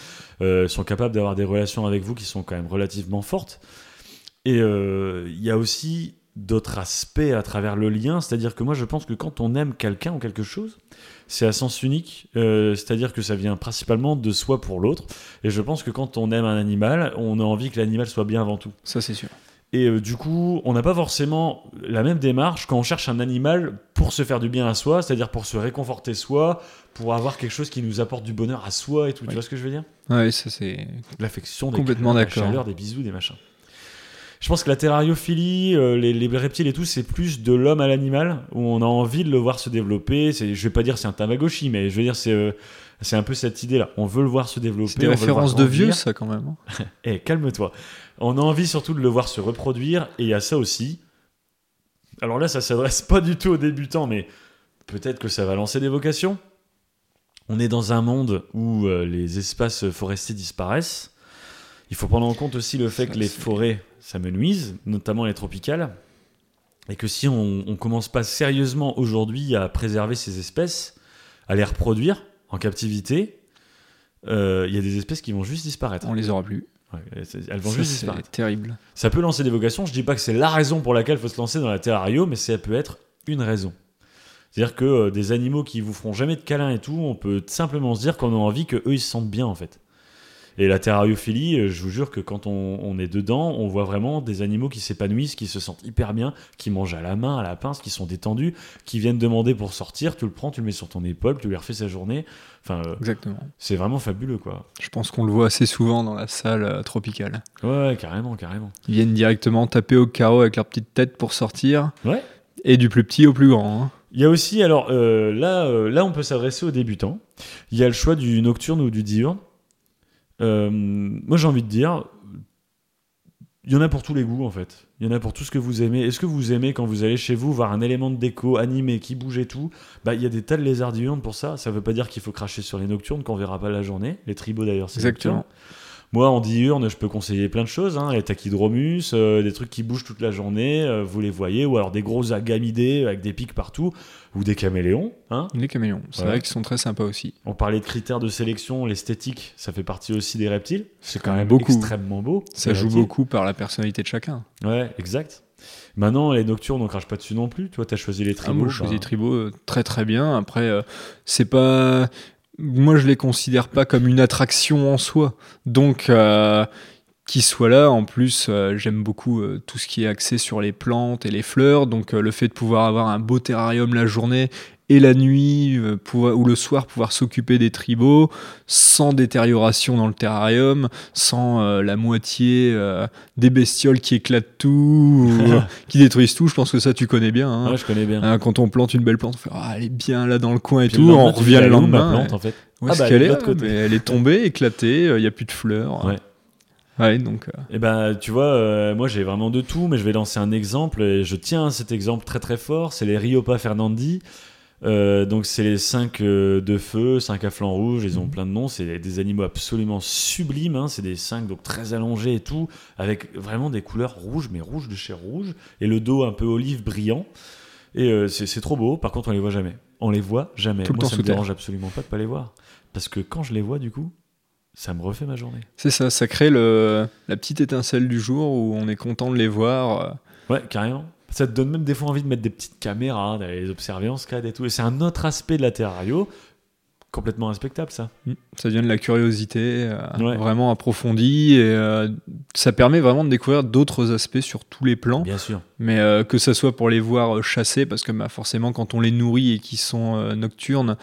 euh, sont capables d'avoir des relations avec vous qui sont quand même relativement fortes. Et il y a aussi d'autres aspects à travers le lien, c'est-à-dire que moi je pense que quand on aime quelqu'un ou quelque chose, c'est à sens unique, c'est-à-dire que ça vient principalement de soi pour l'autre. Et je pense que quand on aime un animal, on a envie que l'animal soit bien avant tout. Ça, c'est sûr. Et euh, du coup, on n'a pas forcément la même démarche quand on cherche un animal pour se faire du bien à soi, c'est-à-dire pour se réconforter soi, pour avoir quelque chose qui nous apporte du bonheur à soi et tout. Tu Oui. vois ce que je veux dire? Ouais, ça, c'est. L'affection, des Complètement câlins, la d'accord. chaleur, des bisous, des machins. Je pense que la terrariophilie, euh, les, les reptiles et tout, c'est plus de l'homme à l'animal, où on a envie de le voir se développer. Je vais pas dire c'est un Tamagotchi, mais je veux dire c'est, euh, c'est un peu cette idée-là. On veut le voir se développer. C'est des références de vieux, ça, quand même. hein. <laughs> Eh, calme-toi. On a envie surtout de le voir se reproduire, et il y a ça aussi. Alors là, ça s'adresse <laughs> pas du tout aux débutants, mais peut-être que ça va lancer des vocations. On est dans un monde où euh, les espaces forestiers disparaissent. Il faut prendre en compte aussi le fait que les forêts, ça me nuise, notamment les tropicales. Et que si on, on commence pas sérieusement aujourd'hui à préserver ces espèces, à les reproduire en captivité, euh, il y a des espèces qui vont juste disparaître. On les aura plus. Ouais, elles vont Ça, juste disparaître. terrible. Ça peut lancer des vocations. Je dis pas que c'est la raison pour laquelle il faut se lancer dans la terrario, mais ça peut être une raison. C'est-à-dire que euh, des animaux qui vous feront jamais de câlins et tout, on peut simplement se dire qu'on a envie que eux ils se sentent bien en fait. Et la terrariophilie, euh, je vous jure que quand on, on est dedans, on voit vraiment des animaux qui s'épanouissent, qui se sentent hyper bien, qui mangent à la main, à la pince, qui sont détendus, qui viennent demander pour sortir. Tu le prends, tu le mets sur ton épaule, tu lui refais sa journée. Enfin, euh, Exactement. c'est vraiment fabuleux quoi. Je pense qu'on le voit assez souvent dans la salle euh, tropicale. Ouais, ouais, carrément, carrément. Ils viennent directement taper au carreau avec leur petite tête pour sortir. Ouais. Et du plus petit au plus grand. hein. Il y a aussi, alors euh, là, euh, là, on peut s'adresser aux débutants. Il y a le choix du nocturne ou du diurne. Euh, moi, j'ai envie de dire, il y en a pour tous les goûts en fait. Il y en a pour tout ce que vous aimez. Est-ce que vous aimez quand vous allez chez vous voir un élément de déco animé qui bouge et tout Bah, il y a des tas de lézards diurnes pour ça. Ça veut pas dire qu'il faut cracher sur les nocturnes qu'on verra pas la journée. Les tribaux d'ailleurs, c'est Exactement. nocturne. Moi, en diurne, je peux conseiller plein de choses. Hein. Les tachydromus, euh, des trucs qui bougent toute la journée, euh, vous les voyez, ou alors des gros agamidés avec des pics partout, ou des caméléons. Hein. Les caméléons. C'est Ouais. vrai qu'ils sont très sympas aussi. On parlait de critères de sélection, l'esthétique, ça fait partie aussi des reptiles. C'est quand même même beaucoup. extrêmement beau. Ça joue reptiles. beaucoup par la personnalité de chacun. Ouais, exact. Maintenant, les nocturnes, on crache pas dessus non plus. Toi, t'as choisi les Ah, tribaux. moi, je choisis les tribaux euh, très très bien. Après, euh, c'est pas. Moi, je les considère pas comme une attraction en soi. Donc, euh, qu'ils soient là, en plus, euh, j'aime beaucoup euh, tout ce qui est axé sur les plantes et les fleurs. Donc, euh, le fait de pouvoir avoir un beau terrarium la journée et la nuit ou le soir pouvoir s'occuper des tribaux sans détérioration dans le terrarium, sans la moitié des bestioles qui éclatent tout, ou, <laughs> qui détruisent tout. Je pense que ça, tu connais bien. hein. Ouais, je connais bien. Hein, quand on plante une belle plante, on fait Ah, elle est bien là dans le coin et Puis tout, on revient le est lendemain. plante, en fait? Où Ah est-ce bah, qu'elle elle est? est mais Elle est tombée, éclatée, il n'y a plus de fleurs. Ouais. Ouais, donc euh, Eh ben, tu vois, euh, moi j'ai vraiment de tout, mais je vais lancer un exemple et je tiens à cet exemple très très fort. C'est les Riopa fernandi. Euh, donc c'est les 5 de feu, 5 à flanc rouge, ils ont Mhm. plein de noms, c'est des animaux absolument sublimes, hein. c'est des 5 donc très allongés et tout, avec vraiment des couleurs rouges, mais rouges de chair rouge, et le dos un peu olive brillant, et c'est trop beau, par contre on les voit jamais, on les voit jamais, Tout le moi temps ça me terre. dérange absolument pas de pas les voir, parce que quand je les vois du coup, ça me refait ma journée. c'est ça, ça crée le, la petite étincelle du jour où on est content de les voir. euh. Ouais, carrément. Ça te donne même des fois envie de mettre des petites caméras, d'aller les observer en scad et tout. Et c'est un autre aspect de la terrario, complètement respectable ça. Mm. Ça devient de la curiosité euh, Ouais. vraiment approfondie et euh, ça permet vraiment de découvrir d'autres aspects sur tous les plans. Bien sûr. Mais euh, que ça soit pour les voir chasser, parce que bah, forcément, quand on les nourrit et qu'ils sont nocturnes,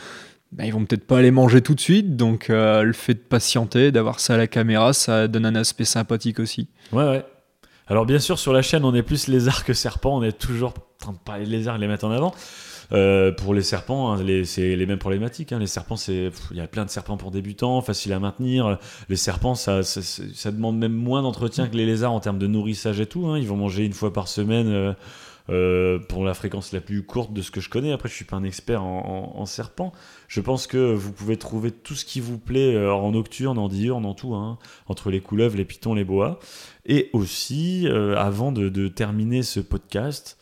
bah, ils vont peut-être pas les manger tout de suite. Donc, euh, le fait de patienter, d'avoir ça à la caméra, ça donne un aspect sympathique aussi. Ouais, ouais. Alors bien sûr, sur la chaîne, on est plus lézard que serpent. On est toujours en train de parler de lézard et les mettre en avant. Euh, pour les serpents, hein, c'est les mêmes problématiques. hein. Les serpents, il y a plein de serpents pour débutants, facile à maintenir. Les serpents, ça demande même moins d'entretien que les lézards en termes de nourrissage et tout. hein. Ils vont manger une fois par semaine euh, euh, pour la fréquence la plus courte de ce que je connais. Après, je suis pas un expert en, en, en serpents. Je pense que vous pouvez trouver tout ce qui vous plaît euh, en nocturne, en diurne, en tout, hein, entre les couleuvres, les pitons, les boas. Et aussi, euh, avant de, terminer ce podcast,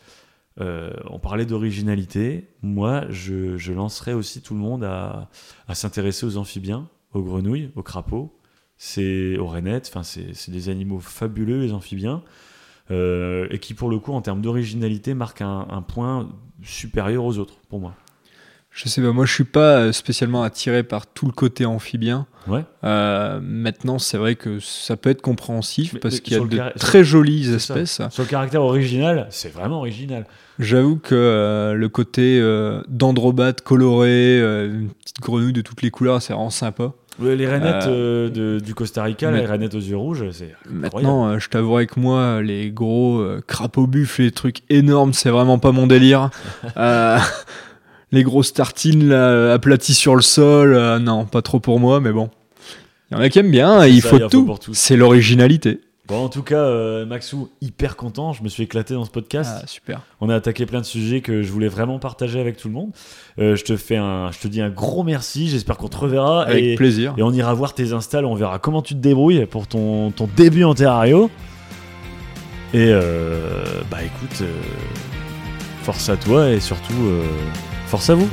on parlait d'originalité. Moi, je, lancerai aussi tout le monde à, s'intéresser aux amphibiens, aux grenouilles, aux crapauds, c'est aux rainettes. Enfin, c'est des animaux fabuleux, les amphibiens, euh, et qui, pour le coup, en termes d'originalité, marquent un, un point supérieur aux autres, pour moi. Je sais pas, moi je suis pas euh, spécialement attiré par tout le côté amphibien. Ouais. Euh, maintenant, c'est vrai que ça peut être compréhensif Mais- parce qu'il y a de très jolies ça. espèces. Sur le caractère original, c'est vraiment original. J'avoue que euh, le côté dendrobate coloré, une petite grenouille de toutes les couleurs, c'est vraiment sympa. Les rainettes euh, de- du Costa Rica, mais- les rainettes aux yeux rouges, c'est. Maintenant, euh, je t'avouerai que moi, les gros euh, crapauds buffles, les trucs énormes, c'est vraiment pas mon délire. <laughs> Euh, les grosses tartines là, aplaties sur le sol, euh, non, pas trop pour moi, mais bon. Il y en a qui aiment bien, il ça, faut il en faut tout. C'est l'originalité. Bon, en tout cas, euh, Maxou, hyper content. Je me suis éclaté dans ce podcast. Ah, super. On a attaqué plein de sujets que je voulais vraiment partager avec tout le monde. Euh, je te fais un, je te dis un gros merci. J'espère qu'on te reverra Avec et, plaisir. et on ira voir tes installs. On verra comment tu te débrouilles pour ton, ton début en terrario. Et euh, bah écoute, euh, Force à toi et surtout, force à vous.